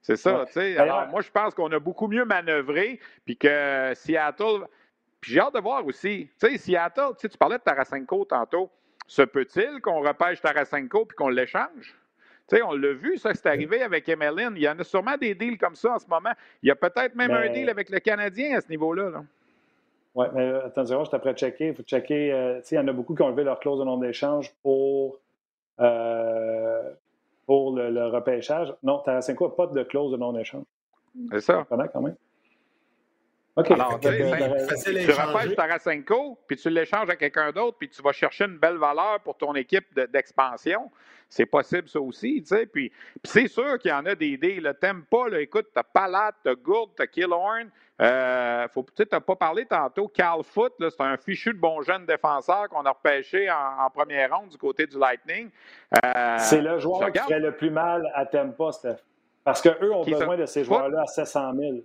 C'est ça, tu sais. Alors, moi, je pense qu'on a beaucoup mieux manœuvré, puis que Seattle. Puis j'ai hâte de voir aussi. Tu sais, Seattle, tu parlais de Tarasenko tantôt. Se peut-il qu'on repêche Tarasenko puis qu'on l'échange? Tu sais, on l'a vu, ça, c'est arrivé avec MLN. Il y en a sûrement des deals comme ça en ce moment. Il y a peut-être même un deal avec le Canadien à ce niveau-là. Là. Oui, mais attention, je t'apprête checker. Il faut checker. Euh, tu sais, il y en a beaucoup qui ont levé leur clause de nom d'échange pour euh, pour le, repêchage. Non, Tarasenko n'a pas de clause de non-échange. C'est ça. Quand même. OK. Alors, tu, tu repêches Tarasenko, puis tu l'échanges à quelqu'un d'autre, puis tu vas chercher une belle valeur pour ton équipe d'expansion. c'est possible, ça aussi, tu sais. Puis, c'est sûr qu'il y en a des idées. T'aimes pas, là, écoute, t'as Palat, t'as Gould, t'as Killorn. Euh, faut, tu n'as pas parlé tantôt. Carl Foot, c'est un fichu de bon jeune défenseur qu'on a repêché en, première ronde du côté du Lightning. Euh, c'est le joueur qui ferait le plus mal à Tempa, Steph. Parce qu'eux ont besoin de ces joueurs-là à 700 000.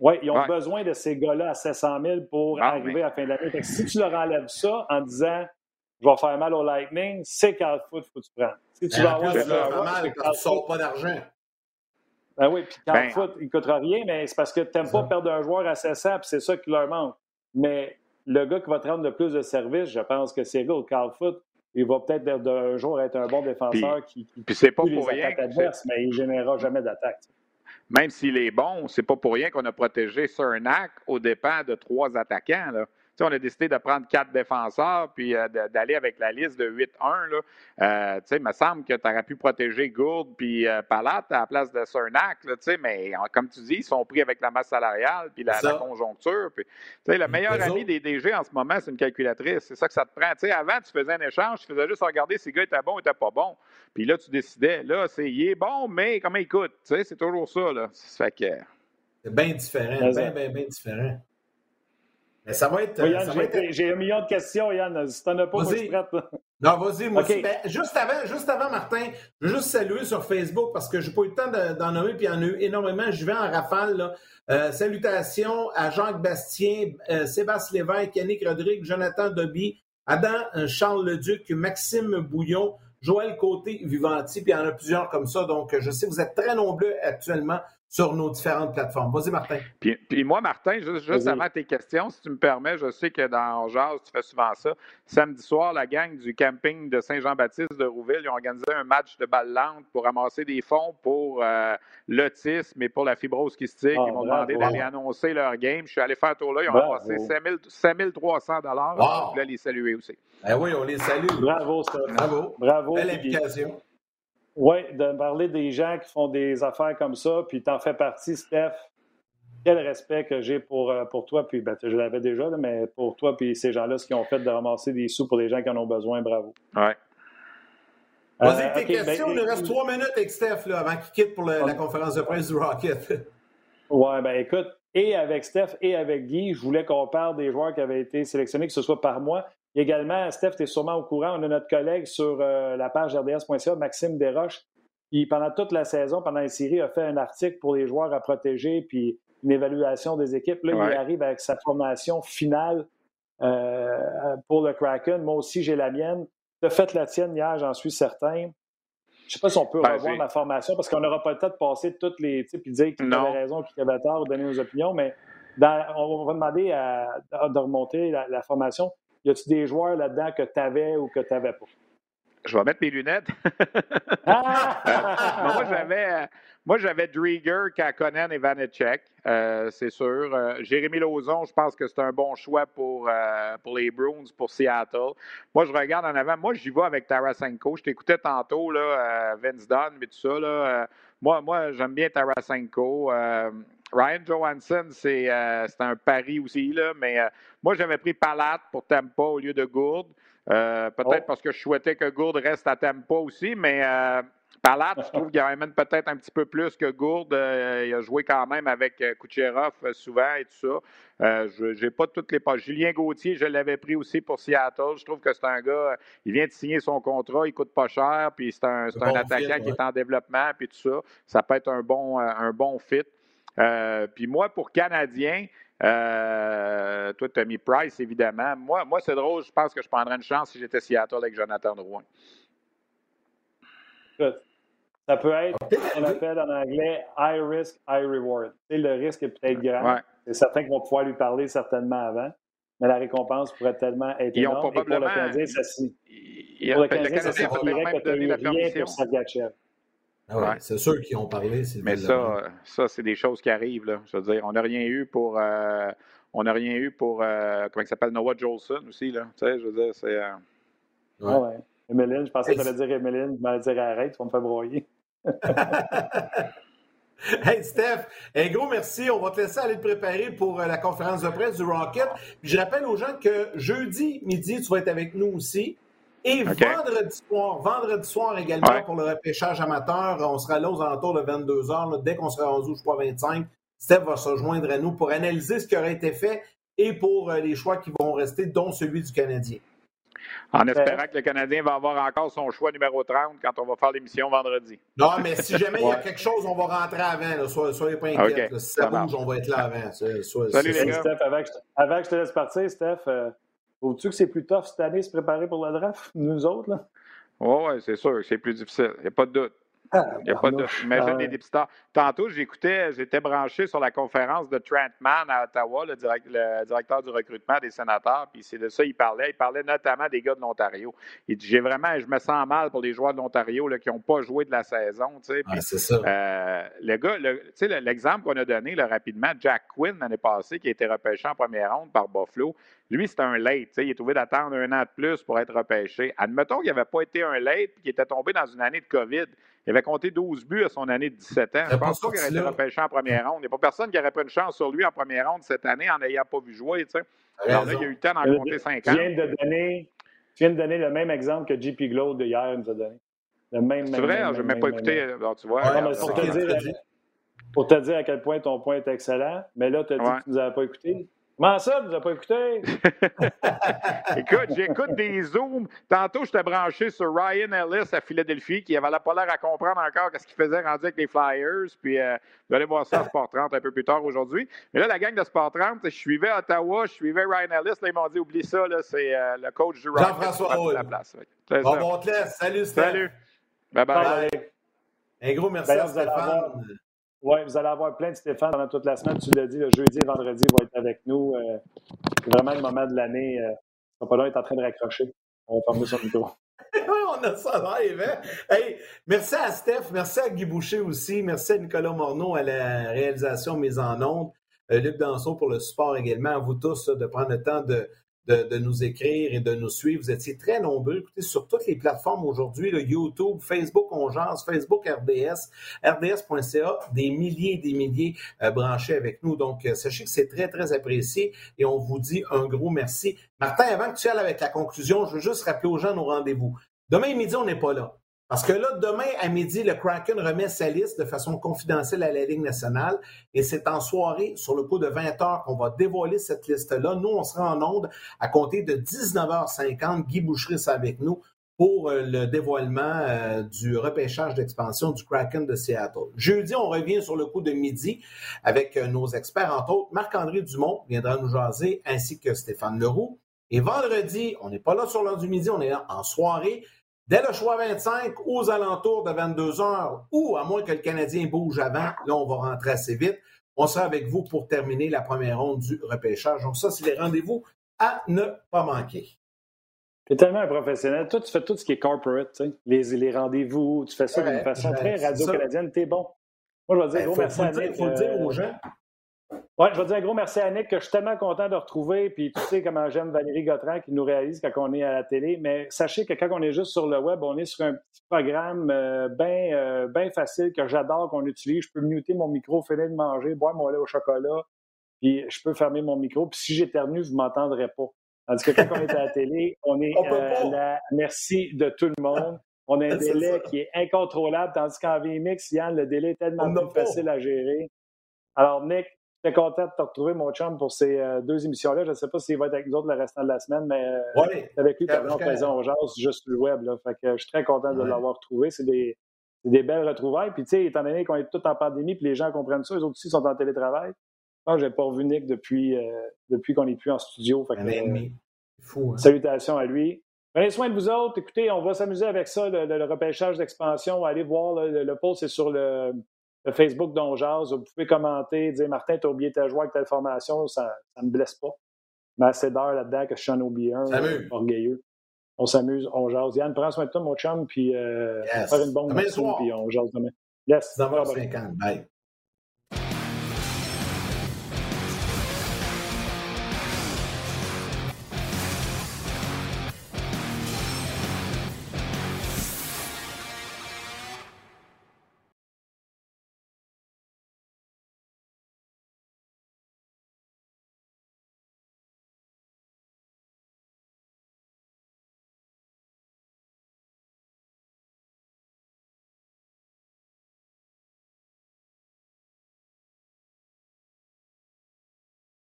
Oui, ils ont besoin de ces gars-là à 700 000 pour ah, arriver à la fin de l'année. Si tu leur enlèves ça en disant je vais faire mal au Lightning, c'est Carl Foot qu'il faut que tu prennes. Si tu vas avoir. mal tu ne sors pas d'argent. Ben oui, puis Carl ben, Foot, il ne coûtera rien, mais c'est parce que tu n'aimes pas perdre un joueur à 700, puis c'est ça qui leur manque. Mais le gars qui va te rendre le plus de services, je pense que c'est le Carl Foot. Il va peut-être d'un jour être un bon défenseur qui, qui puis c'est pas pour rien adverses, mais il ne générera jamais d'attaque même s'il est bon, c'est pas pour rien qu'on a protégé Cernak au dépens de trois attaquants. Là on a décidé de prendre quatre défenseurs puis euh, d'aller avec la liste de 8-1. Euh, il me semble que tu aurais pu protéger Gould puis euh, Palat à la place de Cernak, mais comme tu dis, ils sont pris avec la masse salariale puis la, conjoncture. le meilleur ami des DG en ce moment, c'est une calculatrice. C'est ça que ça te prend. avant, tu faisais un échange, tu faisais juste regarder si le gars était bon ou était pas bon. Puis là, tu décidais. Là, c'est il est bon, mais comment il coûte? C'est toujours ça. Là. fait que... C'est bien différent. Bien, bien, bien différent. Mais ça va être. J'ai un million de questions, Yann. Si t'en as pas, moi, je prête. Non, vas-y, moi aussi. Ben, juste, avant, juste avant, Martin, je veux juste saluer sur Facebook parce que j'ai pas eu le temps d'en nommer, puis il y en a eu énormément. Je vais en rafale. Là. Euh, salutations à Jacques Bastien, euh, Sébastien Lévesque, Yannick Rodrigue, Jonathan Dobby, Adam euh, Charles Leduc, Maxime Bouillon, Joël Côté, Vivanti, puis il y en a plusieurs comme ça. Donc, je sais que vous êtes très nombreux actuellement sur nos différentes plateformes. Vas-y, Martin. Puis, moi, Martin, juste, avant tes questions, si tu me permets, je sais que dans Jazz, tu fais souvent ça. Samedi soir, la gang du camping de Saint-Jean-Baptiste de Rouville, ils ont organisé un match de balle lente pour ramasser des fonds pour euh, l'autisme et pour la fibrose kystique. Ah, ils m'ont demandé d'aller annoncer leur game. Je suis allé faire un tour là. Ils ont ramassé 5 300 dollars. Je voulais les saluer aussi. Ben oui, on les salue. Bravo, Bravo. Bravo. Belle implication. Oui, de parler des gens qui font des affaires comme ça, puis tu en fais partie, Steph. Quel respect que j'ai pour, euh, pour toi, puis ben, je l'avais déjà, mais pour toi, puis ces gens-là, ce qu'ils ont fait de ramasser des sous pour les gens qui en ont besoin, bravo. Oui. Vas-y, euh, tes questions. Ben, il nous reste trois minutes avec Steph là, avant qu'il quitte pour la conférence de presse du Rocket. Oui, ben écoute, et avec Steph et avec Guy, je voulais qu'on parle des joueurs qui avaient été sélectionnés, que ce soit par moi, également, Steph, tu es sûrement au courant, on a notre collègue sur euh, la page rds.ca, Maxime Desroches, qui, pendant toute la saison, pendant les séries, a fait un article pour les joueurs à protéger, puis une évaluation des équipes. Là, il arrive avec sa formation finale euh, pour le Kraken. Moi aussi, j'ai la mienne. Tu as fait la tienne hier, j'en suis certain. Je ne sais pas si on peut revoir ma formation parce qu'on n'aura pas le temps de passer toutes les types et dire qui avait raison, qui avait tort, donner nos opinions, mais on va demander de remonter la formation. Y a-t-il des joueurs là-dedans que tu avais ou que tu n'avais pas? Je vais mettre mes lunettes. Ah! moi, j'avais, moi, j'avais Drieger, Kakonen et Vanecek, euh, c'est sûr. Euh, Jérémy Lauzon, je pense que c'est un bon choix pour, euh, pour les Bruins, pour Seattle. Moi, je regarde en avant. Moi, j'y vais avec Tarasenko. Je t'écoutais tantôt, là, Vince Dunn, mais tout ça. Là, moi, moi j'aime bien Tarasenko. Ryan Johansson, c'est un pari aussi, là, mais moi, j'avais pris Palat pour Tampa au lieu de Gourde. Euh, peut-être oh. parce que je souhaitais que Gourde reste à Tampa aussi, mais euh, Palat, je trouve qu'il amène peut-être un petit peu plus que Gourde. Euh, il a joué quand même avec Kucherov souvent et tout ça. je n'ai pas toutes les pas. Julien Gauthier, je l'avais pris aussi pour Seattle. Je trouve que c'est un gars, il vient de signer son contrat, il coûte pas cher, puis c'est un, attaquant qui est en développement, puis tout ça. Ça peut être un bon, un bon fit. Puis moi, pour Canadien, euh, toi, tu as mis Price, évidemment. Moi, moi c'est drôle. Je pense que je prendrais une chance si j'étais Seattle avec Jonathan Drouin. Ça peut être ce qu'on appelle en anglais high risk, high reward. le risque est peut-être grand. C'est certain qu'ils vont pouvoir lui parler certainement avant, mais la récompense pourrait tellement être Ils énorme. Ont probablement, Et pour le Canadien, ça Pour le Canadien, ça signifierait que tu n'as Ah c'est sûr qu'ils ont parlé. Mais ça, ça c'est des choses qui arrivent. Là. Je veux dire, on n'a rien eu pour. Euh, on n'a rien eu pour. Euh, comment il s'appelle Noah Jolson aussi. Là. Tu sais, je veux dire, c'est. Euh... Ouais. ouais. Emeline, je pensais que tu allais dire Emeline, tu m'allais dire arrête, tu vas me faire broyer. Hey Steph, un gros merci. On va te laisser aller te préparer pour euh, la conférence de presse du Rocket. Puis je rappelle aux gens que jeudi midi, tu vas être avec nous aussi. Et vendredi soir, vendredi soir également pour le repêchage amateur, on sera là aux alentours de 22 h. Dès qu'on sera rendu, je crois, 25, Steph va se rejoindre à nous pour analyser ce qui aurait été fait et pour euh, les choix qui vont rester, dont celui du Canadien. En espérant que le Canadien va avoir encore son choix numéro 30 quand on va faire l'émission vendredi. Non, mais si jamais il y a quelque chose, on va rentrer avant. Soyez, soyez, pas inquiets. si ça, bouge, on va être là avant. Salut les gars. Steph, avant que, je, te laisse partir, Steph, euh, tu que c'est plus tough cette année se préparer pour la draft, nous autres? Là? Oui, c'est sûr, c'est plus difficile. Il n'y a pas de doute. Ah, Il n'y a pas de. Imagine les dépisteurs. Tantôt, j'écoutais, j'étais branché sur la conférence de Trent Mann à Ottawa, le, directeur du recrutement des sénateurs, puis c'est de ça qu'il parlait. Il parlait notamment des gars de l'Ontario. Il dit J'ai vraiment, je me sens mal pour les joueurs de l'Ontario qui n'ont pas joué de la saison. c'est ça. Euh, le gars, l'exemple qu'on a donné rapidement, Jack Quinn l'année passée, qui a été repêché en première ronde par Buffalo, lui, c'était un late. Il est trouvé d'attendre un an de plus pour être repêché. Admettons qu'il n'avait pas été un late et qu'il était tombé dans une année de COVID. Il avait compté 12 buts à son année de 17 ans. Je pense pas qu'il aurait été repêché en première ronde. Il n'y a pas personne qui aurait pris une chance sur lui en première ronde cette année en n'ayant pas vu jouer. Alors là, il a eu le temps d'en compter 5 ans. Tu viens, de donner, viens de donner le même exemple que JP Glow de hier nous a donné. C'est vrai, je n'ai même pas écouté. tu vois, pour, te dire, pour, te dire, à quel point ton point est excellent, mais là, tu as dit que tu ne nous avais pas écouté. Comment ça, tu nous as pas écouté? Écoute, j'écoute des Zooms. Tantôt, j'étais branché sur Ryan Ellis à Philadelphie, qui avait pas l'air à comprendre encore ce qu'il faisait rendu avec les Flyers. Puis, euh, vous allez voir ça à Sport 30 un peu plus tard aujourd'hui. Mais là, la gang de Sport 30, je suivais Ottawa, je suivais Ryan Ellis. Là, ils m'ont dit, oublie ça, c'est euh, le coach du Rocket Jean-François la place. Bon, bon, te laisse. Salut, Salut. Bye-bye. Un gros merci à Stéphane. Oui, vous allez avoir plein de Stéphane pendant toute la semaine. Tu l'as dit, le jeudi et vendredi vont être avec nous. Euh, c'est vraiment le moment de l'année. Euh, pas là être en train de raccrocher. On va fermer son micro. on a ça live, hein? Hey, merci à Steph, merci à Guy Boucher aussi, merci à Nicolas Morneau à la réalisation mise en ondes, euh, Luc Danseau pour le support également, à vous tous de prendre le temps de, de, nous écrire et de nous suivre. Vous étiez très nombreux. Écoutez, sur toutes les plateformes aujourd'hui, le YouTube, Facebook On Facebook RDS, RDS.ca, des milliers et des milliers euh, branchés avec nous. Donc, euh, sachez que c'est très, très apprécié et on vous dit un gros merci. Martin, avant que tu ailles avec la conclusion, je veux juste rappeler aux gens nos rendez-vous. Demain midi, on n'est pas là. Parce que là, demain à midi, le Kraken remet sa liste de façon confidentielle à la Ligue nationale et c'est en soirée, sur le coup de 20 heures, qu'on va dévoiler cette liste-là. Nous, on sera en onde à compter de 19h50. Guy Boucherie avec nous pour euh, le dévoilement euh, du repêchage d'expansion du Kraken de Seattle. Jeudi, on revient sur le coup de midi avec euh, nos experts, entre autres Marc-André Dumont viendra nous jaser, ainsi que Stéphane Leroux. Et vendredi, on n'est pas là sur l'heure du midi, on est là en soirée Dès le choix 25, aux alentours de 22 heures, ou à moins que le Canadien bouge avant, là, on va rentrer assez vite. On sera avec vous pour terminer la première ronde du repêchage. Donc, ça, c'est les rendez-vous à ne pas manquer. Tu es tellement un professionnel. Toi, tu fais tout ce qui est corporate, les, les rendez-vous, tu fais ça d'une façon très radio-canadienne. T'es bon. Moi, je vais dire, ben, faut, Il faut le dire aux gens. Oui, je veux dire un gros merci à Nick, que je suis tellement content de retrouver. Puis tu sais comment j'aime Valérie Gautran qui nous réalise quand on est à la télé. Mais sachez que quand on est juste sur le web, on est sur un petit programme euh, bien euh, facile que j'adore, qu'on utilise. Je peux muter mon micro, finir de manger, boire mon lait au chocolat. Puis je peux fermer mon micro. Puis si j'éternue, vous ne m'entendrez pas. Tandis que quand on est à la télé, on est euh, la merci de tout le monde. On a un délai qui est incontrôlable, tandis qu'en VMix, Yann, le délai est tellement plus facile à gérer. Alors, Nick, J'étais content de te retrouver, mon chum, pour ces euh, deux émissions-là. Je ne sais pas s'il va être avec nous autres le restant de la semaine, mais euh, oui, avec lui pendant présent au jazz juste sur le web. Là. Fait que je suis très content de l'avoir retrouvé. C'est des, des, belles retrouvailles. Puis, tu sais, étant donné qu'on est tous en pandémie, puis les gens comprennent ça, eux autres aussi sont en télétravail. Moi, je n'ai pas revu Nick depuis, euh, depuis qu'on n'est plus en studio. Fait que, Fou, hein. Salutations à lui. Prenez soin de vous autres. Écoutez, on va s'amuser avec ça, le, repêchage d'expansion. Allez voir, le, le post c'est sur le, le Facebook d'Onjaz, vous pouvez commenter, dire Martin, t'as oublié ta joie avec telle formation, ça ne me blesse pas. Mais assez d'heures là-dedans que je suis en oublié un, orgueilleux. On s'amuse, on jase. Yann, prends soin de toi, mon chum, puis euh, faire une bonne mission, puis on jase demain. Yes. 50 Bye.